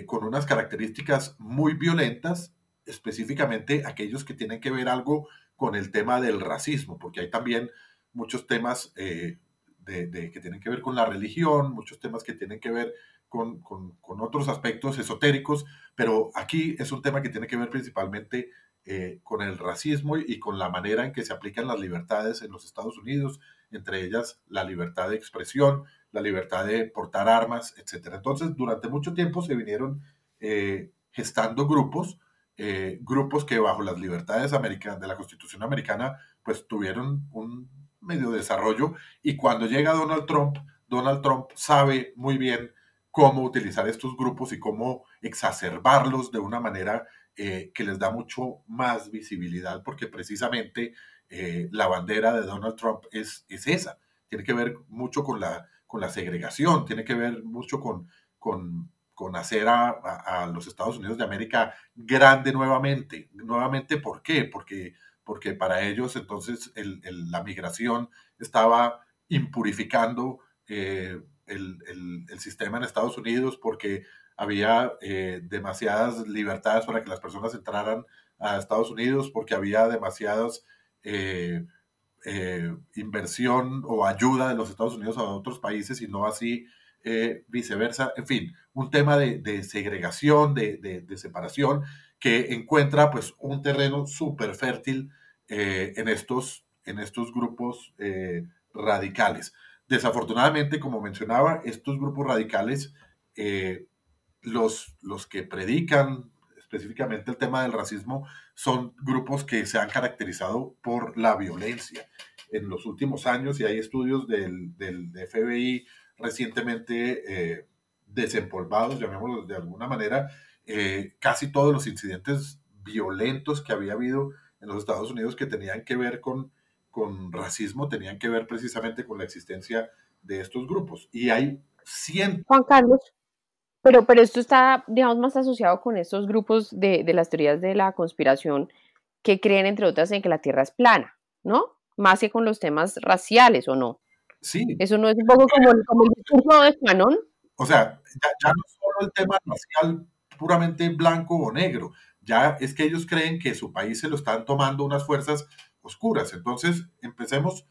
con unas características muy violentas específicamente aquellos que tienen que ver algo con el tema del racismo, porque hay también muchos temas eh, de, que tienen que ver con la religión, muchos temas que tienen que ver con, otros aspectos esotéricos, pero aquí es un tema que tiene que ver principalmente eh, con el racismo y con la manera en que se aplican las libertades en los Estados Unidos, entre ellas la libertad de expresión, la libertad de portar armas, etc. Entonces, durante mucho tiempo se vinieron eh, gestando grupos eh, grupos que bajo las libertades americanas, de la Constitución americana, pues tuvieron un medio desarrollo y cuando llega Donald Trump, Donald Trump sabe muy bien cómo utilizar estos grupos y cómo exacerbarlos de una manera eh, que les da mucho más visibilidad, porque precisamente eh, la bandera de Donald Trump es, es esa, tiene que ver mucho con la, con la segregación, tiene que ver mucho con, con con hacer a, los Estados Unidos de América grande nuevamente. Nuevamente, ¿por qué? Porque, porque para ellos entonces la migración estaba impurificando eh, el, sistema en Estados Unidos porque había eh, demasiadas libertades para que las personas entraran a Estados Unidos, porque había demasiadas... Eh, inversión o ayuda de los Estados Unidos a otros países y no así eh, viceversa, en fin, un tema de, segregación, de, separación, que encuentra pues un terreno súper fértil eh, en, estos, en estos grupos eh, radicales. Desafortunadamente, como mencionaba, estos grupos radicales, los, los que predican específicamente el tema del racismo, son grupos que se han caracterizado por la violencia. En los últimos años, y hay estudios del, del FBI recientemente eh, desempolvados, llamémoslo de alguna manera, eh, casi todos los incidentes violentos que había habido en los Estados Unidos que tenían que ver con, con racismo, tenían que ver precisamente con la existencia de estos grupos. Y hay cientos... Juan Carlos, pero, pero esto está, digamos, más asociado con estos grupos de, de las teorías de la conspiración que creen, entre otras, en que la Tierra es plana, ¿no? Más que con los temas raciales, ¿o no? Sí. Eso no es un poco como, como el discurso de Canon. O sea, ya, no solo el tema racial puramente blanco o negro, ya es que ellos creen que su país se lo están tomando unas fuerzas oscuras. Entonces, empecemos,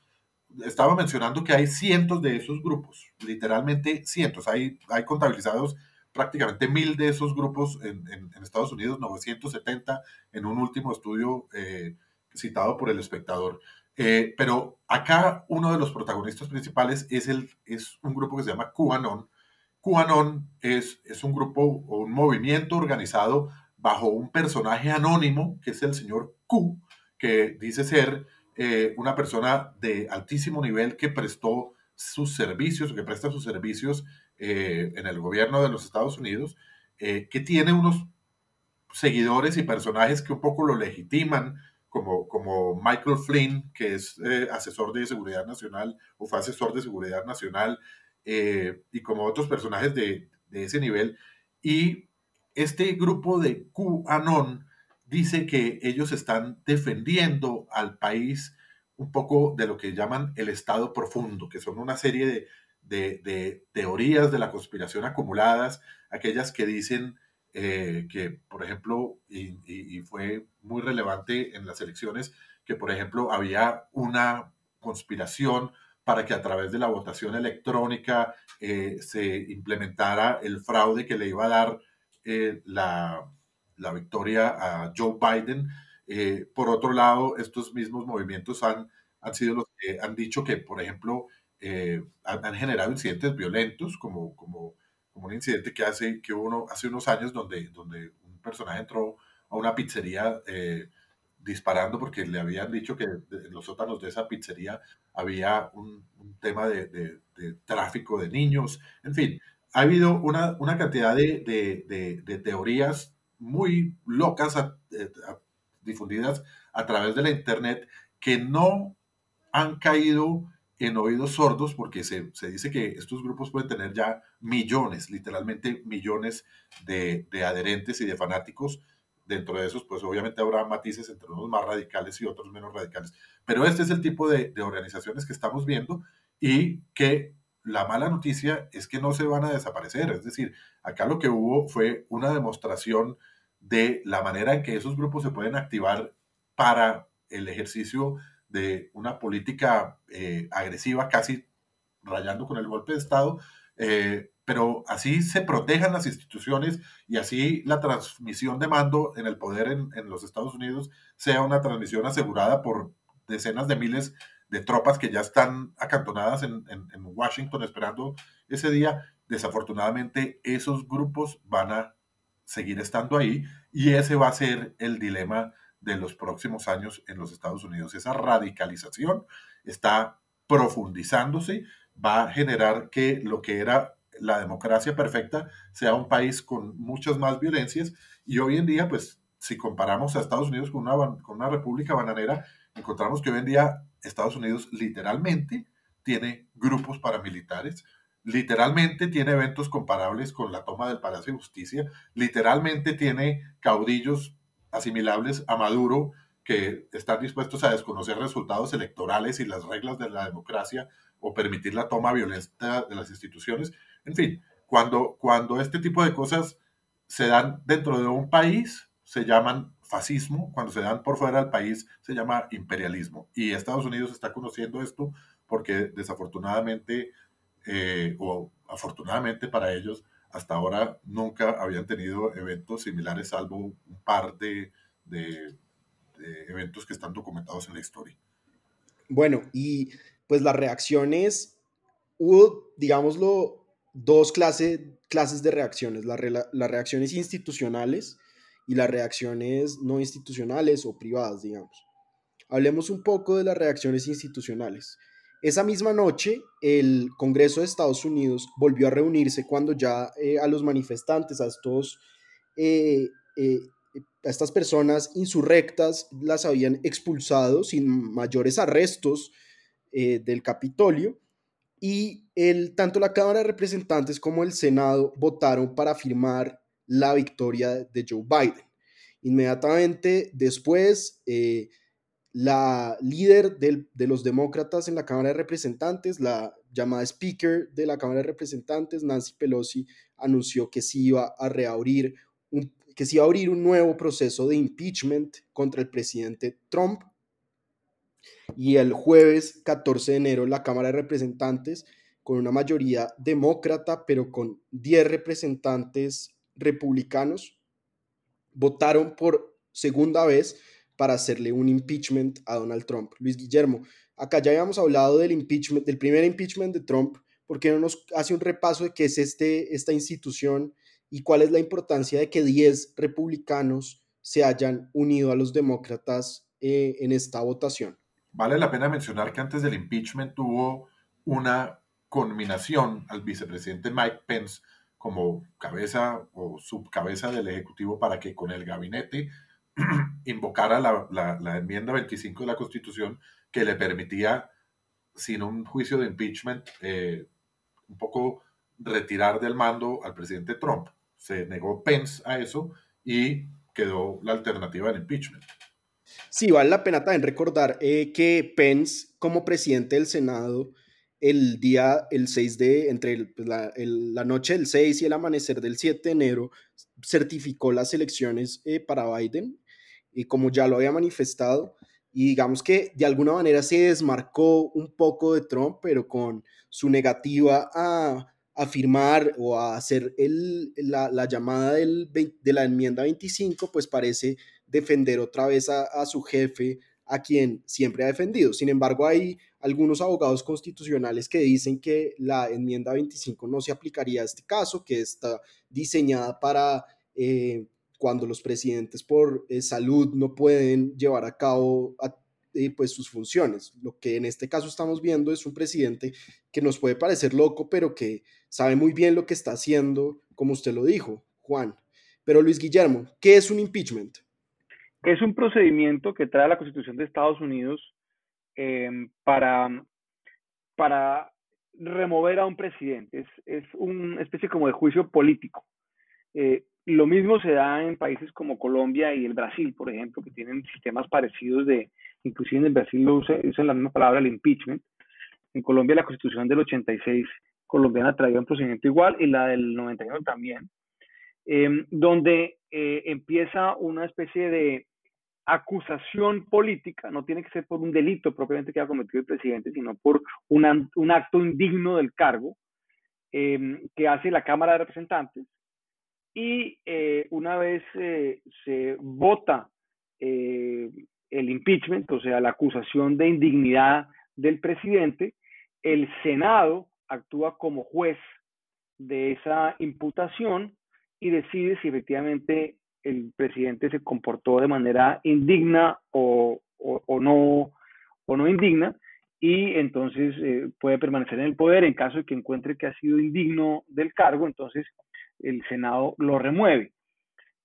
estaba mencionando que hay cientos de esos grupos, literalmente cientos, hay, hay contabilizados prácticamente mil de esos grupos en, en, Estados Unidos, 970 en un último estudio eh, citado por el espectador. Eh, pero acá uno de los protagonistas principales es, el, es un grupo que se llama QAnon. QAnon es, es un grupo o un movimiento organizado bajo un personaje anónimo, que es el señor Q, que dice ser eh, una persona de altísimo nivel que prestó sus servicios, que presta sus servicios eh, en el gobierno de los Estados Unidos, que tiene unos seguidores y personajes que un poco lo legitiman como, Michael Flynn, que es eh, asesor de seguridad nacional o fue asesor de seguridad nacional, eh, y como otros personajes de, ese nivel. Y este grupo de QAnon dice que ellos están defendiendo al país un poco de lo que llaman el Estado profundo, que son una serie de, teorías de la conspiración acumuladas, aquellas que dicen eh, que, por ejemplo, y, fue muy relevante en las elecciones, que, por ejemplo, había una conspiración para que a través de la votación electrónica eh, se implementara el fraude que le iba a dar eh, la, la victoria a Joe Biden. Por otro lado, estos mismos movimientos han, han sido los que han dicho que, por ejemplo, eh, han, generado incidentes violentos, como, como, como un incidente que hace, que uno, hace unos años donde, donde un personaje entró a una pizzería eh, disparando porque le habían dicho que en los sótanos de esa pizzería había un, tema de, tráfico de niños. En fin, ha habido una, una cantidad de, de teorías muy locas eh, difundidas a través de la Internet que no han caído en oídos sordos porque se, dice que estos grupos pueden tener ya millones, literalmente millones de, adherentes y de fanáticos. Dentro de esos, pues obviamente habrá matices entre unos más radicales y otros menos radicales. Pero este es el tipo de, de organizaciones que estamos viendo y que la mala noticia es que no se van a desaparecer. Es decir, acá lo que hubo fue una demostración de la manera en que esos grupos se pueden activar para el ejercicio de una política eh, agresiva, casi rayando con el golpe de Estado, eh, pero así se protejan las instituciones y así la transmisión de mando en el poder en, los Estados Unidos sea una transmisión asegurada por decenas de miles de tropas que ya están acantonadas en, en Washington esperando ese día. Desafortunadamente, esos grupos van a seguir estando ahí y ese va a ser el dilema de los próximos años en los Estados Unidos. Esa radicalización está profundizándose, va a generar que lo que era la democracia perfecta sea un país con muchas más violencias y hoy en día, pues si comparamos a Estados Unidos con una, con una república bananera, encontramos que hoy en día Estados Unidos literalmente tiene grupos paramilitares, literalmente tiene eventos comparables con la toma del Palacio de Justicia, literalmente tiene caudillos asimilables a Maduro que están dispuestos a desconocer resultados electorales y las reglas de la democracia o permitir la toma violenta de las instituciones. En fin, cuando, cuando este tipo de cosas se dan dentro de un país, se llaman fascismo, cuando se dan por fuera del país, se llama imperialismo. Y Estados Unidos está conociendo esto porque desafortunadamente eh, o afortunadamente para ellos, hasta ahora nunca habían tenido eventos similares, salvo un par de, eventos que están documentados en la historia. Bueno, y pues las reacciones, hubo, digámoslo, dos clases de reacciones, las reacciones institucionales y las reacciones no institucionales o privadas, digamos. Hablemos un poco de las reacciones institucionales. Esa misma noche, el Congreso de Estados Unidos volvió a reunirse cuando ya eh, a los manifestantes, a estos... Eh, eh, a estas personas insurrectas las habían expulsado sin mayores arrestos del Capitolio y el, tanto la Cámara de Representantes como el Senado votaron para firmar la victoria de Joe Biden. Inmediatamente después, la líder de los demócratas en la Cámara de Representantes, la llamada Speaker de la Cámara de Representantes, Nancy Pelosi, anunció que se iba a reabrir que se iba a abrir un nuevo proceso de impeachment contra el presidente Trump. Y el jueves 14 de enero la Cámara de Representantes, con una mayoría demócrata, pero con 10 representantes republicanos, votaron por segunda vez para hacerle un impeachment a Donald Trump. Luis Guillermo, acá ya habíamos hablado del impeachment, del primer impeachment de Trump, ¿por qué no nos hace un repaso de qué es este, esta institución y cuál es la importancia de que 10 republicanos se hayan unido a los demócratas eh, en esta votación? Vale la pena mencionar que antes del impeachment tuvo una conminación al vicepresidente Mike Pence como cabeza o subcabeza del Ejecutivo para que con el gabinete invocara la, la, enmienda 25 de la Constitución que le permitía, sin un juicio de impeachment, eh, un poco retirar del mando al presidente Trump. Se negó Pence a eso y quedó la alternativa del impeachment. Sí, vale la pena también recordar eh, que Pence, como presidente del Senado, el día, el 6 de, entre pues, la, noche del 6 y el amanecer del 7 de enero, certificó las elecciones eh, para Biden, y como ya lo había manifestado, y digamos que de alguna manera se desmarcó un poco de Trump, pero con su negativa a afirmar o a hacer el, la, la, llamada del, de la enmienda 25, pues parece defender otra vez a, a, su jefe, a quien siempre ha defendido. Sin embargo, hay algunos abogados constitucionales que dicen que la enmienda 25 no se aplicaría a este caso, que está diseñada para eh, cuando los presidentes por eh, salud no pueden llevar a cabo eh, pues sus funciones. Lo que en este caso estamos viendo es un presidente que nos puede parecer loco, pero que sabe muy bien lo que está haciendo, como usted lo dijo, Juan. Pero Luis Guillermo, ¿qué es un impeachment? Es un procedimiento que trae la Constitución de Estados Unidos eh, para, para remover a un presidente. Es, es una especie como de juicio político. Eh, lo mismo se da en países como Colombia y el Brasil, por ejemplo, que tienen sistemas parecidos de, inclusive en el Brasil lo usan, usan la misma palabra, el impeachment. En Colombia la constitución del 86 colombiana traía un procedimiento igual y la del 91 también, eh, donde eh, empieza una especie de acusación política, no tiene que ser por un delito propiamente que haya cometido el presidente, sino por un acto indigno del cargo eh, que hace la Cámara de Representantes. Y eh, una vez eh, se vota el impeachment, o sea, la acusación de indignidad del presidente, el Senado actúa como juez de esa imputación y decide si efectivamente el presidente se comportó de manera indigna o, o, no, o no indigna y entonces eh, puede permanecer en el poder en caso de que encuentre que ha sido indigno del cargo, entonces el Senado lo remueve.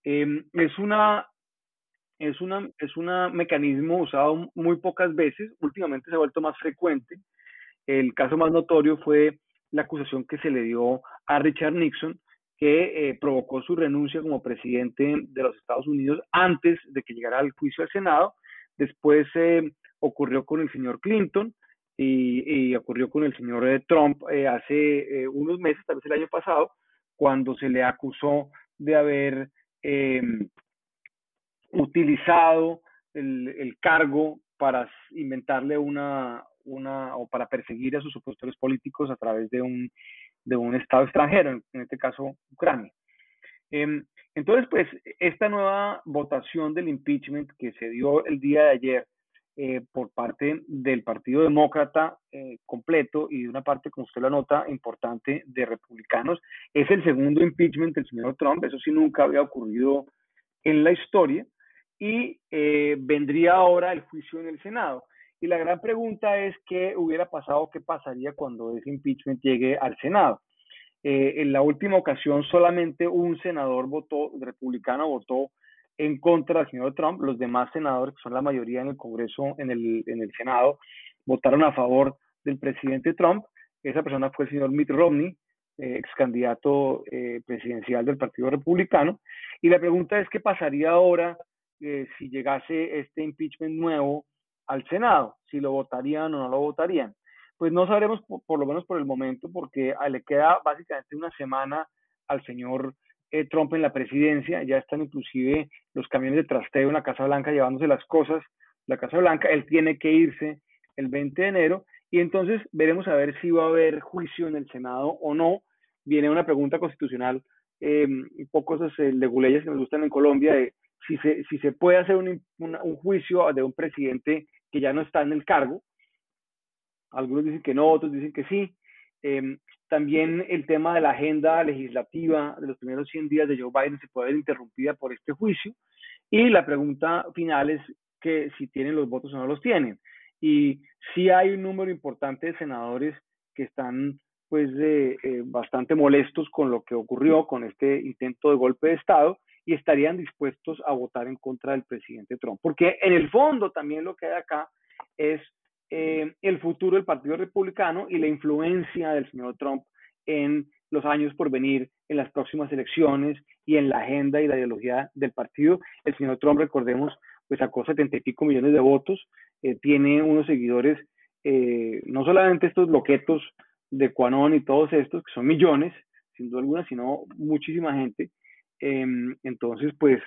Em, es una es una es un mecanismo usado muy pocas veces, últimamente se ha vuelto más frecuente. El caso más notorio fue la acusación que se le dio a Richard Nixon que eh, provocó su renuncia como presidente de los Estados Unidos antes de que llegara al juicio al Senado. Después eh, ocurrió con el señor Clinton y, ocurrió con el señor eh, Trump hace unos meses, tal vez el año pasado, cuando se le acusó de haber em, utilizado el, el, cargo para inventarle una, una o para perseguir a sus opositores políticos a través de un de un Estado extranjero, en este caso Ucrania. Em, entonces, pues, esta nueva votación del impeachment que se dio el día de ayer eh, por parte del Partido Demócrata eh, completo y de una parte, como usted lo nota, importante de republicanos, es el segundo impeachment del señor Trump. Eso sí nunca había ocurrido en la historia. Y eh, vendría ahora el juicio en el Senado. Y la gran pregunta es qué hubiera pasado, qué pasaría cuando ese impeachment llegue al Senado. Eh, en la última ocasión solamente un senador votó, republicano votó en contra del señor Trump. Los demás senadores, que son la mayoría en el Congreso, en el, en el Senado, votaron a favor del presidente Trump. Esa persona fue el señor Mitt Romney, eh, ex candidato eh, presidencial del Partido Republicano. Y la pregunta es qué pasaría ahora si llegase este impeachment nuevo al Senado, si lo votarían o no lo votarían. Pues no sabremos, por, lo menos por el momento, porque ah, le queda básicamente una semana al señor eh, Trump en la presidencia, ya están inclusive los camiones de trasteo en la Casa Blanca llevándose las cosas, la Casa Blanca, él tiene que irse el 20 de enero y entonces veremos a ver si va a haber juicio en el Senado o no. Viene una pregunta constitucional, eh, un poco esas leguleyas que nos gustan en Colombia, de si se, si se puede hacer un, un juicio de un presidente que ya no está en el cargo. Algunos dicen que no, otros dicen que sí. Em, también el tema de la agenda legislativa de los primeros 100 días de Joe Biden se puede ver interrumpida por este juicio. Y la pregunta final es que si tienen los votos o no los tienen. Y sí hay un número importante de senadores que están pues eh, bastante molestos con lo que ocurrió con este intento de golpe de Estado y estarían dispuestos a votar en contra del presidente Trump. Porque en el fondo también lo que hay acá es eh, el futuro del Partido Republicano y la influencia del señor Trump en los años por venir en las próximas elecciones y en la agenda y la ideología del partido. El señor Trump, recordemos, pues sacó setenta y pico millones de votos, eh, tiene unos seguidores, eh, no solamente estos loquetos de Quanon y todos estos, que son millones, sin duda alguna, sino muchísima gente. Em, entonces, pues,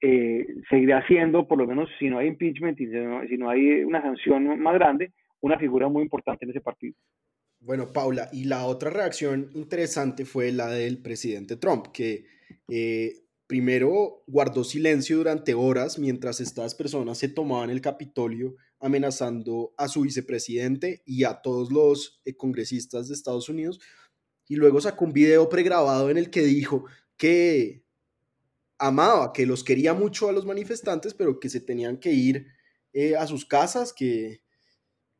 eh, seguirá siendo, por lo menos si no hay impeachment y si no hay una sanción más grande, una figura muy importante en ese partido. Bueno, Paula, y la otra reacción interesante fue la del presidente Trump, que eh, primero guardó silencio durante horas mientras estas personas se tomaban el Capitolio amenazando a su vicepresidente y a todos los eh, congresistas de Estados Unidos, y luego sacó un video pregrabado en el que dijo que amaba, que los quería mucho a los manifestantes, pero que se tenían que ir eh, a sus casas, que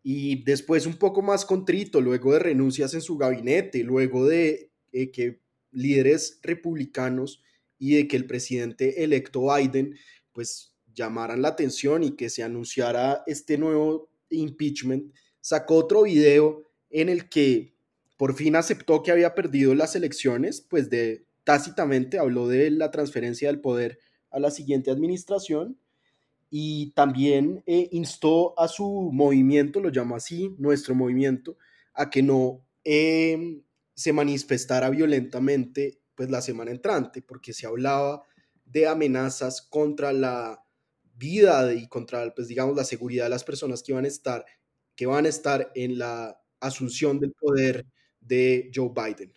y después un poco más contrito, luego de renuncias en su gabinete, luego de eh, que líderes republicanos y de que el presidente electo Biden pues llamaran la atención y que se anunciara este nuevo impeachment, sacó otro video en el que por fin aceptó que había perdido las elecciones, pues de tácitamente habló de la transferencia del poder a la siguiente administración y también eh, instó a su movimiento, lo llamo así, nuestro movimiento, a que no em, se manifestara violentamente pues la semana entrante, porque se hablaba de amenazas contra la vida y contra, pues digamos, la seguridad de las personas que van a estar, que van a estar en la asunción del poder de Joe Biden.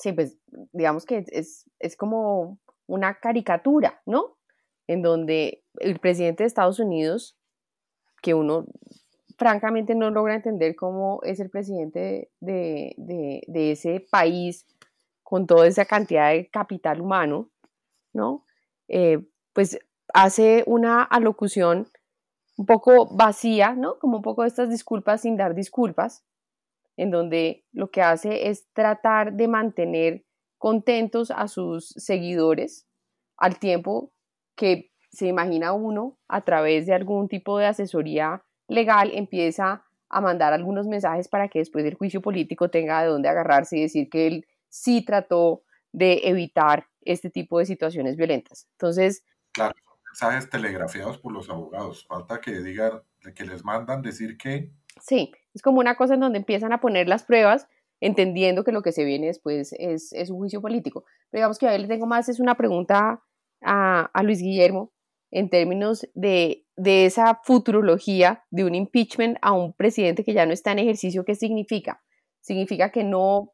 Sí, pues digamos que es, es como una caricatura, ¿no? En donde el presidente de Estados Unidos, que uno francamente no logra entender cómo es el presidente de, ese país con toda esa cantidad de capital humano, ¿no? Eh, pues hace una alocución un poco vacía, ¿no? Como un poco de estas disculpas sin dar disculpas, en donde lo que hace es tratar de mantener contentos a sus seguidores al tiempo que se imagina uno a través de algún tipo de asesoría legal empieza a mandar algunos mensajes para que después el juicio político tenga de dónde agarrarse y decir que él sí trató de evitar este tipo de situaciones violentas. Entonces... Claro, mensajes telegrafiados por los abogados. Falta que digan, que les mandan decir que... Sí, es como una cosa en donde empiezan a poner las pruebas entendiendo que lo que se viene después es, es un juicio político. Pero digamos que a él le tengo más, es una pregunta a, a Luis Guillermo en términos de, esa futurología de un impeachment a un presidente que ya no está en ejercicio, ¿qué significa? Significa que no,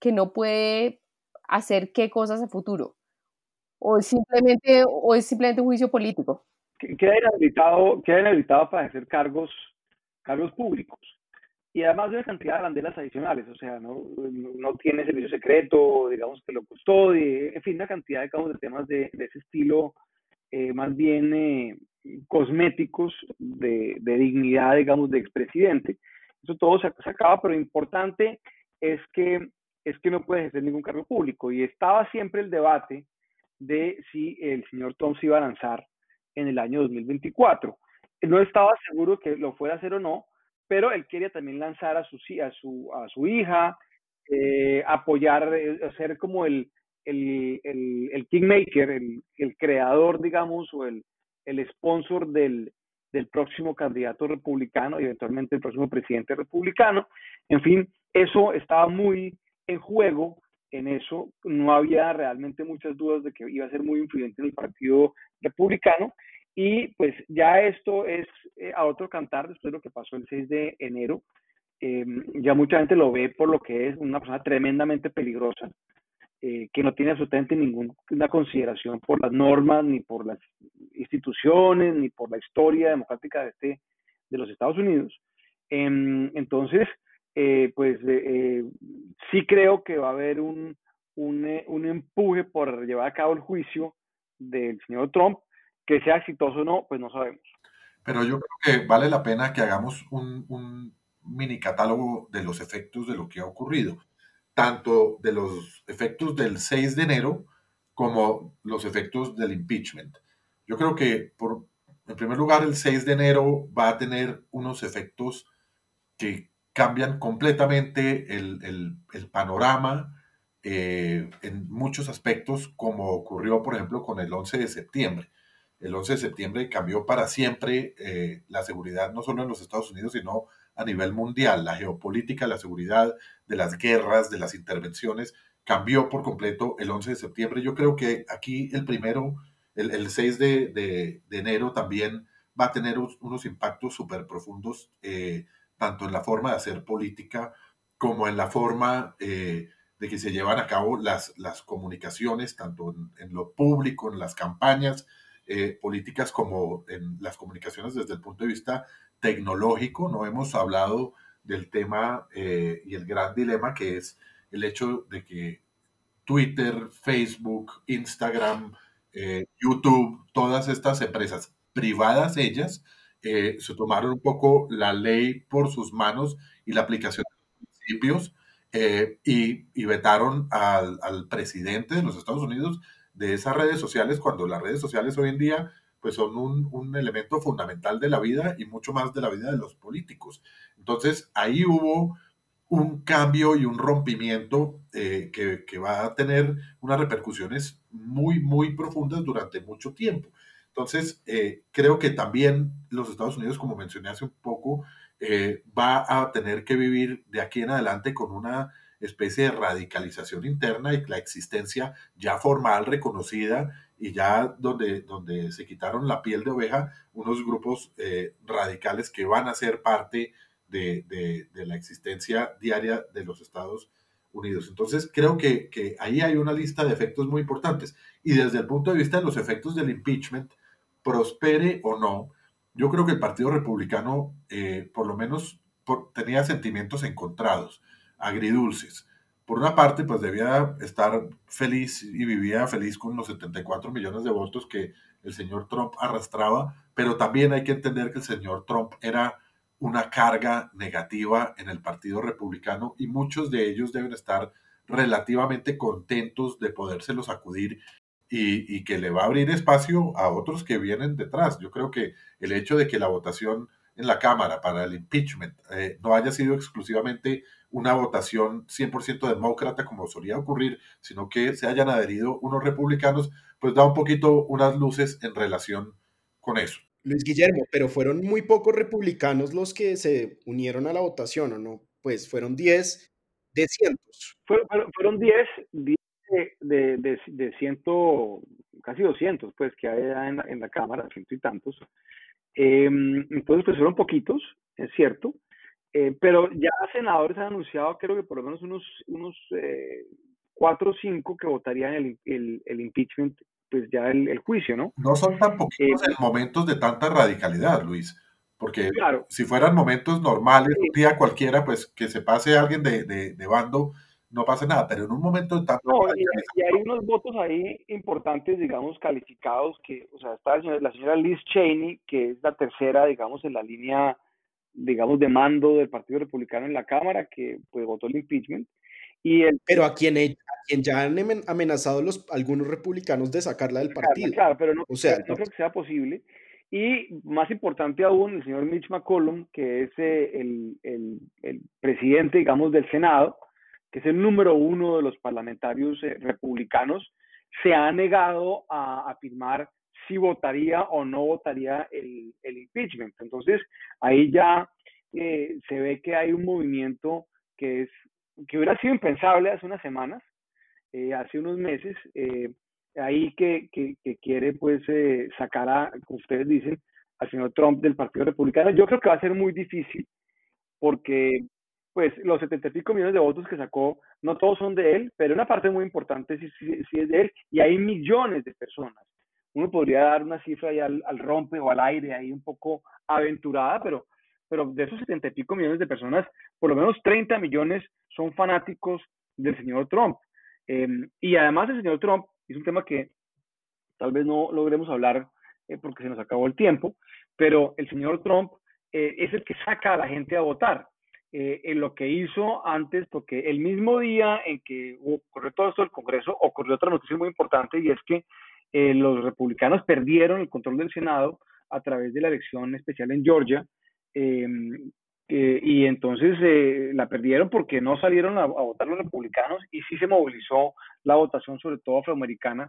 que no puede hacer qué cosas a futuro. O simplemente, o es simplemente un juicio político. Queda inhabilitado, queda inhabilitado para hacer cargos, cargos públicos. Y además de una cantidad de banderas adicionales, o sea, no, no tiene servicio secreto, digamos que lo custodie, en fin, una cantidad de, de temas de, de ese estilo eh, más bien eh, cosméticos de, dignidad, digamos, de expresidente. Eso todo se, acaba, pero importante es que, es que no puede ejercer ningún cargo público. Y estaba siempre el debate de si el señor Trump se iba a lanzar en el año 2024. No estaba seguro que lo fuera a hacer o no, pero él quería también lanzar a su, a su, a su hija, eh, apoyar, ser como el, el, el, kingmaker, el, creador, digamos, o el, el sponsor del, del próximo candidato republicano y eventualmente el próximo presidente republicano. En fin, eso estaba muy en juego, en eso no había realmente muchas dudas de que iba a ser muy influyente en el Partido Republicano. Y pues ya esto es eh, a otro cantar después de lo que pasó el 6 de enero. Eh, ya mucha gente lo ve por lo que es una persona tremendamente peligrosa, eh, que no tiene absolutamente ninguna consideración por las normas, ni por las instituciones, ni por la historia democrática de, este, de los Estados Unidos. Em, entonces, eh, pues sí creo que va a haber un, un, un, empuje por llevar a cabo el juicio del señor Trump, que sea exitoso o no, pues no sabemos. Pero yo creo que vale la pena que hagamos un, mini catálogo de los efectos de lo que ha ocurrido tanto de los efectos del 6 de enero como los efectos del impeachment. Yo creo que, por, en primer lugar, el 6 de enero va a tener unos efectos que cambian completamente el, el, panorama eh, en muchos aspectos, como ocurrió, por ejemplo, con el 11 de septiembre. El 11 de septiembre cambió para siempre eh, la seguridad, no solo en los Estados Unidos, sino a nivel mundial. La geopolítica, la seguridad de las guerras, de las intervenciones, cambió por completo el 11 de septiembre. Yo creo que aquí el primero, el, 6 de, enero también va a tener unos impactos súper profundos, eh, tanto en la forma de hacer política como en la forma eh, de que se llevan a cabo las, las comunicaciones, tanto en, lo público, en las campañas eh, políticas, como en las comunicaciones desde el punto de vista tecnológico. No hemos hablado del tema y el gran dilema que es el hecho de que Twitter, Facebook, Instagram, eh, YouTube, todas estas empresas privadas, ellas, eh, se tomaron un poco la ley por sus manos y la aplicación de los principios eh, y, vetaron al, presidente de los Estados Unidos de esas redes sociales cuando las redes sociales hoy en día pues son un, un, elemento fundamental de la vida y mucho más de la vida de los políticos. Entonces ahí hubo un cambio y un rompimiento eh, que, va a tener unas repercusiones muy, muy profundas durante mucho tiempo. Entonces, eh, creo que también los Estados Unidos, como mencioné hace un poco, eh, va a tener que vivir de aquí en adelante con una especie de radicalización interna y la existencia ya formal, reconocida y ya donde, donde se quitaron la piel de oveja, unos grupos radicales que van a ser parte de, la existencia diaria de los Estados Unidos. Entonces, creo que, ahí hay una lista de efectos muy importantes. Y desde el punto de vista de los efectos del impeachment, prospere o no, yo creo que el Partido Republicano, eh, por lo menos, tenía sentimientos encontrados, agridulces. Por una parte, pues debía estar feliz y vivía feliz con los 74 millones de votos que el señor Trump arrastraba, pero también hay que entender que el señor Trump era una carga negativa en el Partido Republicano y muchos de ellos deben estar relativamente contentos de podérselos acudir y, que le va a abrir espacio a otros que vienen detrás. Yo creo que el hecho de que la votación en la Cámara para el impeachment eh, no haya sido exclusivamente una votación 100% demócrata como solía ocurrir, sino que se hayan adherido unos republicanos, pues da un poquito unas luces en relación con eso. Luis Guillermo, pero fueron muy pocos republicanos los que se unieron a la votación, ¿o no? Pues fueron 10 de cientos. Fueron, 10, de, de, ciento, casi 200, pues, que hay en la, Cámara, ciento y tantos. Em, entonces, pues fueron poquitos, es cierto, eh, pero ya senadores han anunciado, creo que por lo menos unos, unos eh, cuatro o cinco que votarían el, el, el impeachment pues ya el, juicio, ¿no? No son tan poquitos eh, momentos de tanta radicalidad, Luis, porque si fueran momentos normales, un día cualquiera, pues que se pase alguien de, de, bando, no pasa nada, pero en un momento de tanta no, y, hay unos votos ahí importantes, digamos, calificados, que, o sea, está la señora, Liz Cheney, que es la tercera, digamos, en la línea, digamos, de mando del Partido Republicano en la Cámara, que pues votó el impeachment, pero a quien, a quien ya han amenazado los, algunos republicanos de sacarla del partido. Claro, pero no, o sea, no, creo que sea posible. Y más importante aún, el señor Mitch McCollum, que es eh, el, el, el, presidente, digamos, del Senado, que es el número uno de los parlamentarios eh, republicanos, se ha negado a afirmar si votaría o no votaría el, el impeachment. Entonces, ahí ya eh, se ve que hay un movimiento que es que hubiera sido impensable hace unas semanas, eh, hace unos meses, eh, ahí que, que, quiere pues eh, sacar a, como ustedes dicen, al señor Trump del Partido Republicano. Yo creo que va a ser muy difícil porque pues los 75 millones de votos que sacó, no todos son de él, pero una parte muy importante sí, sí, es de él y hay millones de personas. Uno podría dar una cifra ahí al, al rompe o al aire, ahí un poco aventurada, pero pero de esos setenta y pico millones de personas, por lo menos 30 millones son fanáticos del señor Trump. Em, y además el señor Trump, es un tema que tal vez no logremos hablar eh, porque se nos acabó el tiempo, pero el señor Trump eh, es el que saca a la gente a votar. Eh, en lo que hizo antes, porque el mismo día en que ocurrió todo esto del Congreso, ocurrió otra noticia muy importante y es que los republicanos perdieron el control del Senado a través de la elección especial en Georgia, Em, y entonces eh, la perdieron porque no salieron a, votar los republicanos y sí se movilizó la votación, sobre todo afroamericana,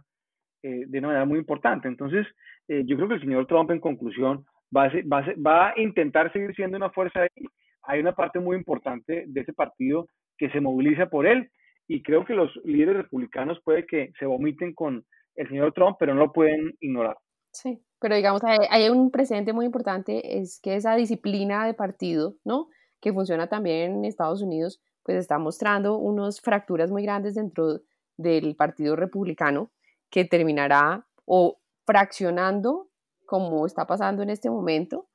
eh, de una manera muy importante. Entonces, eh, yo creo que el señor Trump, en conclusión, va a, va, va a intentar seguir siendo una fuerza ahí. Hay una parte muy importante de ese partido que se moviliza por él y creo que los líderes republicanos puede que se vomiten con el señor Trump, pero no lo pueden ignorar. Sí, pero digamos, hay, un presente muy importante, es que esa disciplina de partido, ¿no? Que funciona también en Estados Unidos, pues está mostrando unas fracturas muy grandes dentro del Partido Republicano que terminará o fraccionando, como está pasando en este momento,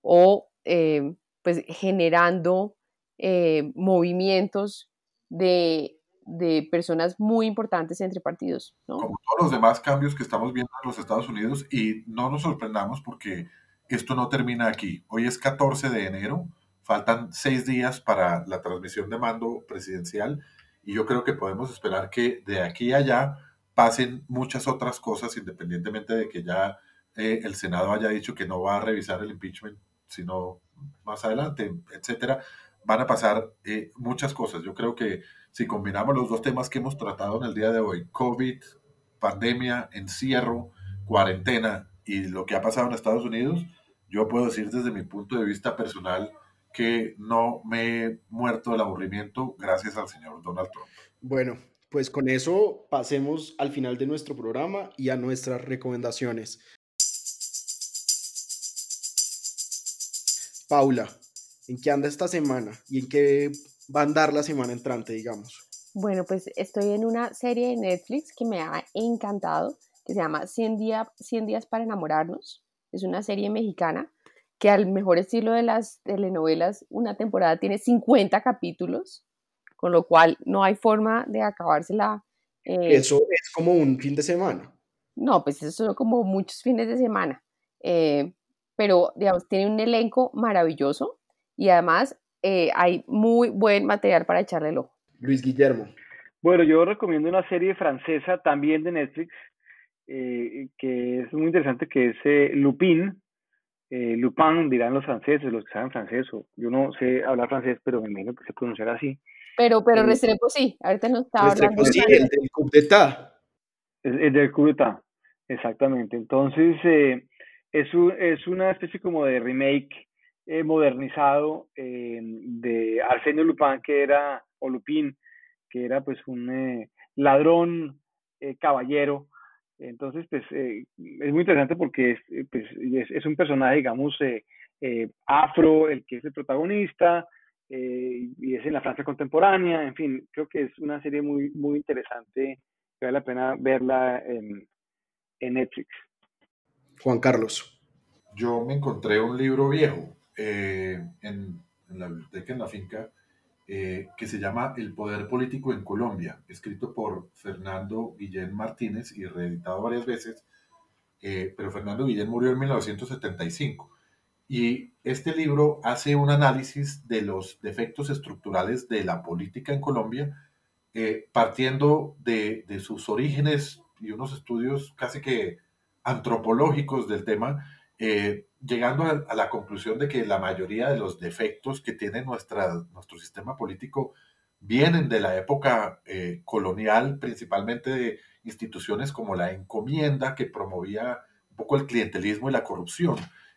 o eh, pues generando eh, movimientos de de personas muy importantes entre partidos. ¿no? Como todos los demás cambios que estamos viendo en los Estados Unidos y no nos sorprendamos porque esto no termina aquí. Hoy es 14 de enero, faltan seis días para la transmisión de mando presidencial y yo creo que podemos esperar que de aquí a allá pasen muchas otras cosas independientemente de que ya eh, el Senado haya dicho que no va a revisar el impeachment sino más adelante, etcétera. Van a pasar eh, muchas cosas. Yo creo que si combinamos los dos temas que hemos tratado en el día de hoy, COVID, pandemia, encierro, cuarentena y lo que ha pasado en Estados Unidos, yo puedo decir desde mi punto de vista personal que no me he muerto del aburrimiento gracias al señor Donald Trump. Bueno, pues con eso pasemos al final de nuestro programa y a nuestras recomendaciones. Paula, ¿en qué anda esta semana y en qué va a andar la semana entrante, digamos? Bueno, pues estoy en una serie de Netflix que me ha encantado, que se llama 100, días para enamorarnos. Es una serie mexicana que al mejor estilo de las telenovelas, una temporada tiene 50 capítulos, con lo cual no hay forma de acabársela. Eh, eso es como un fin de semana. No, pues eso son como muchos fines de semana. Eh, pero, digamos, tiene un elenco maravilloso y además eh, hay muy buen material para echarle el ojo. Luis Guillermo. Bueno, yo recomiendo una serie francesa también de Netflix, eh, que es muy interesante, que es eh, Lupin. Lupin dirán los franceses, los que saben francés, o yo no sé hablar francés, pero me imagino que se pronunciará así. Pero, pero Restrepo sí, ahorita no está hablando. sí, el del coup d'etat. El, del coup d'etat, exactamente. Entonces, es, es una especie como de remake eh, modernizado eh, de Arsenio Lupin, que era, o Lupin, que era pues un eh, ladrón caballero. Entonces, pues es muy interesante porque es, pues, es, un personaje, digamos, afro, el que es el protagonista, y es en la Francia contemporánea, en fin, creo que es una serie muy, muy interesante, que vale la pena verla en, en Netflix. Juan Carlos. Yo me encontré un libro viejo eh, en, la biblioteca, en la finca, eh, que se llama El Poder Político en Colombia, escrito por Fernando Guillén Martínez y reeditado varias veces, eh, pero Fernando Guillén murió en 1975. Y este libro hace un análisis de los defectos estructurales de la política en Colombia, partiendo de, de sus orígenes y unos estudios casi que antropológicos del tema, eh, llegando a, la conclusión de que la mayoría de los defectos que tiene nuestra, nuestro sistema político vienen de la época eh, colonial, principalmente de instituciones como la encomienda, que promovía un poco el clientelismo y la corrupción.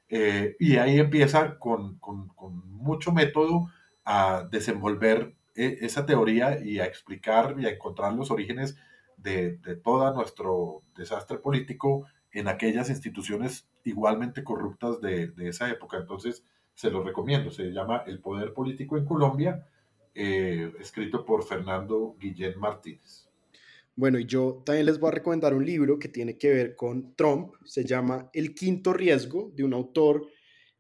Eh, y ahí empieza con, con, mucho método a desenvolver esa teoría y a explicar y a encontrar los orígenes de, de todo nuestro desastre político en aquellas instituciones igualmente corruptas de, esa época. Entonces, se lo recomiendo. Se llama El Poder Político en Colombia, eh, escrito por Fernando Guillén Martínez. Bueno, y yo también les voy a recomendar un libro que tiene que ver con Trump. Se llama El Quinto Riesgo, de un autor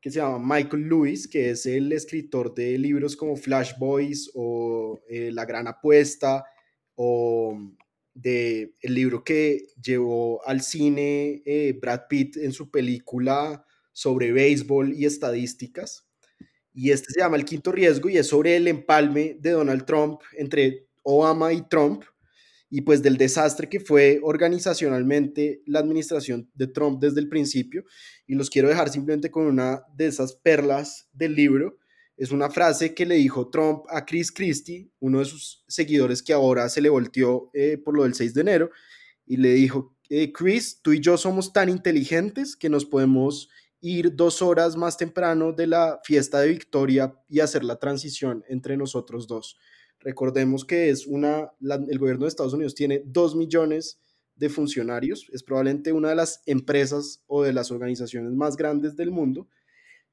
que se llama Michael Lewis, que es el escritor de libros como Flash Boys o eh, La Gran Apuesta o de el libro que llevó al cine eh, Brad Pitt en su película sobre béisbol y estadísticas. Y este se llama El Quinto Riesgo y es sobre el empalme de Donald Trump entre Obama y Trump y pues del desastre que fue organizacionalmente la administración de Trump desde el principio. Y los quiero dejar simplemente con una de esas perlas del libro Es una frase que le dijo Trump a Chris Christie, uno de sus seguidores que ahora se le volteó eh, por lo del 6 de enero, y le dijo, eh, Chris, tú y yo somos tan inteligentes que nos podemos ir dos horas más temprano de la fiesta de Victoria y hacer la transición entre nosotros dos. Recordemos que es una, el gobierno de Estados Unidos tiene dos millones de funcionarios, es probablemente una de las empresas o de las organizaciones más grandes del mundo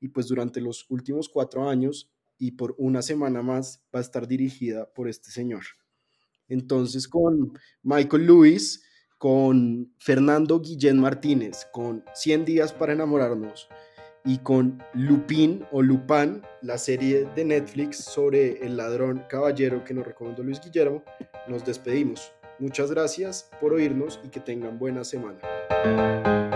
y pues durante los últimos cuatro años y por una semana más va a estar dirigida por este señor. Entonces con Michael Lewis, con Fernando Guillén Martínez, con 100 días para enamorarnos y con Lupin o Lupin, la serie de Netflix sobre el ladrón caballero que nos recomendó Luis Guillermo, nos despedimos. Muchas gracias por oírnos y que tengan buena semana.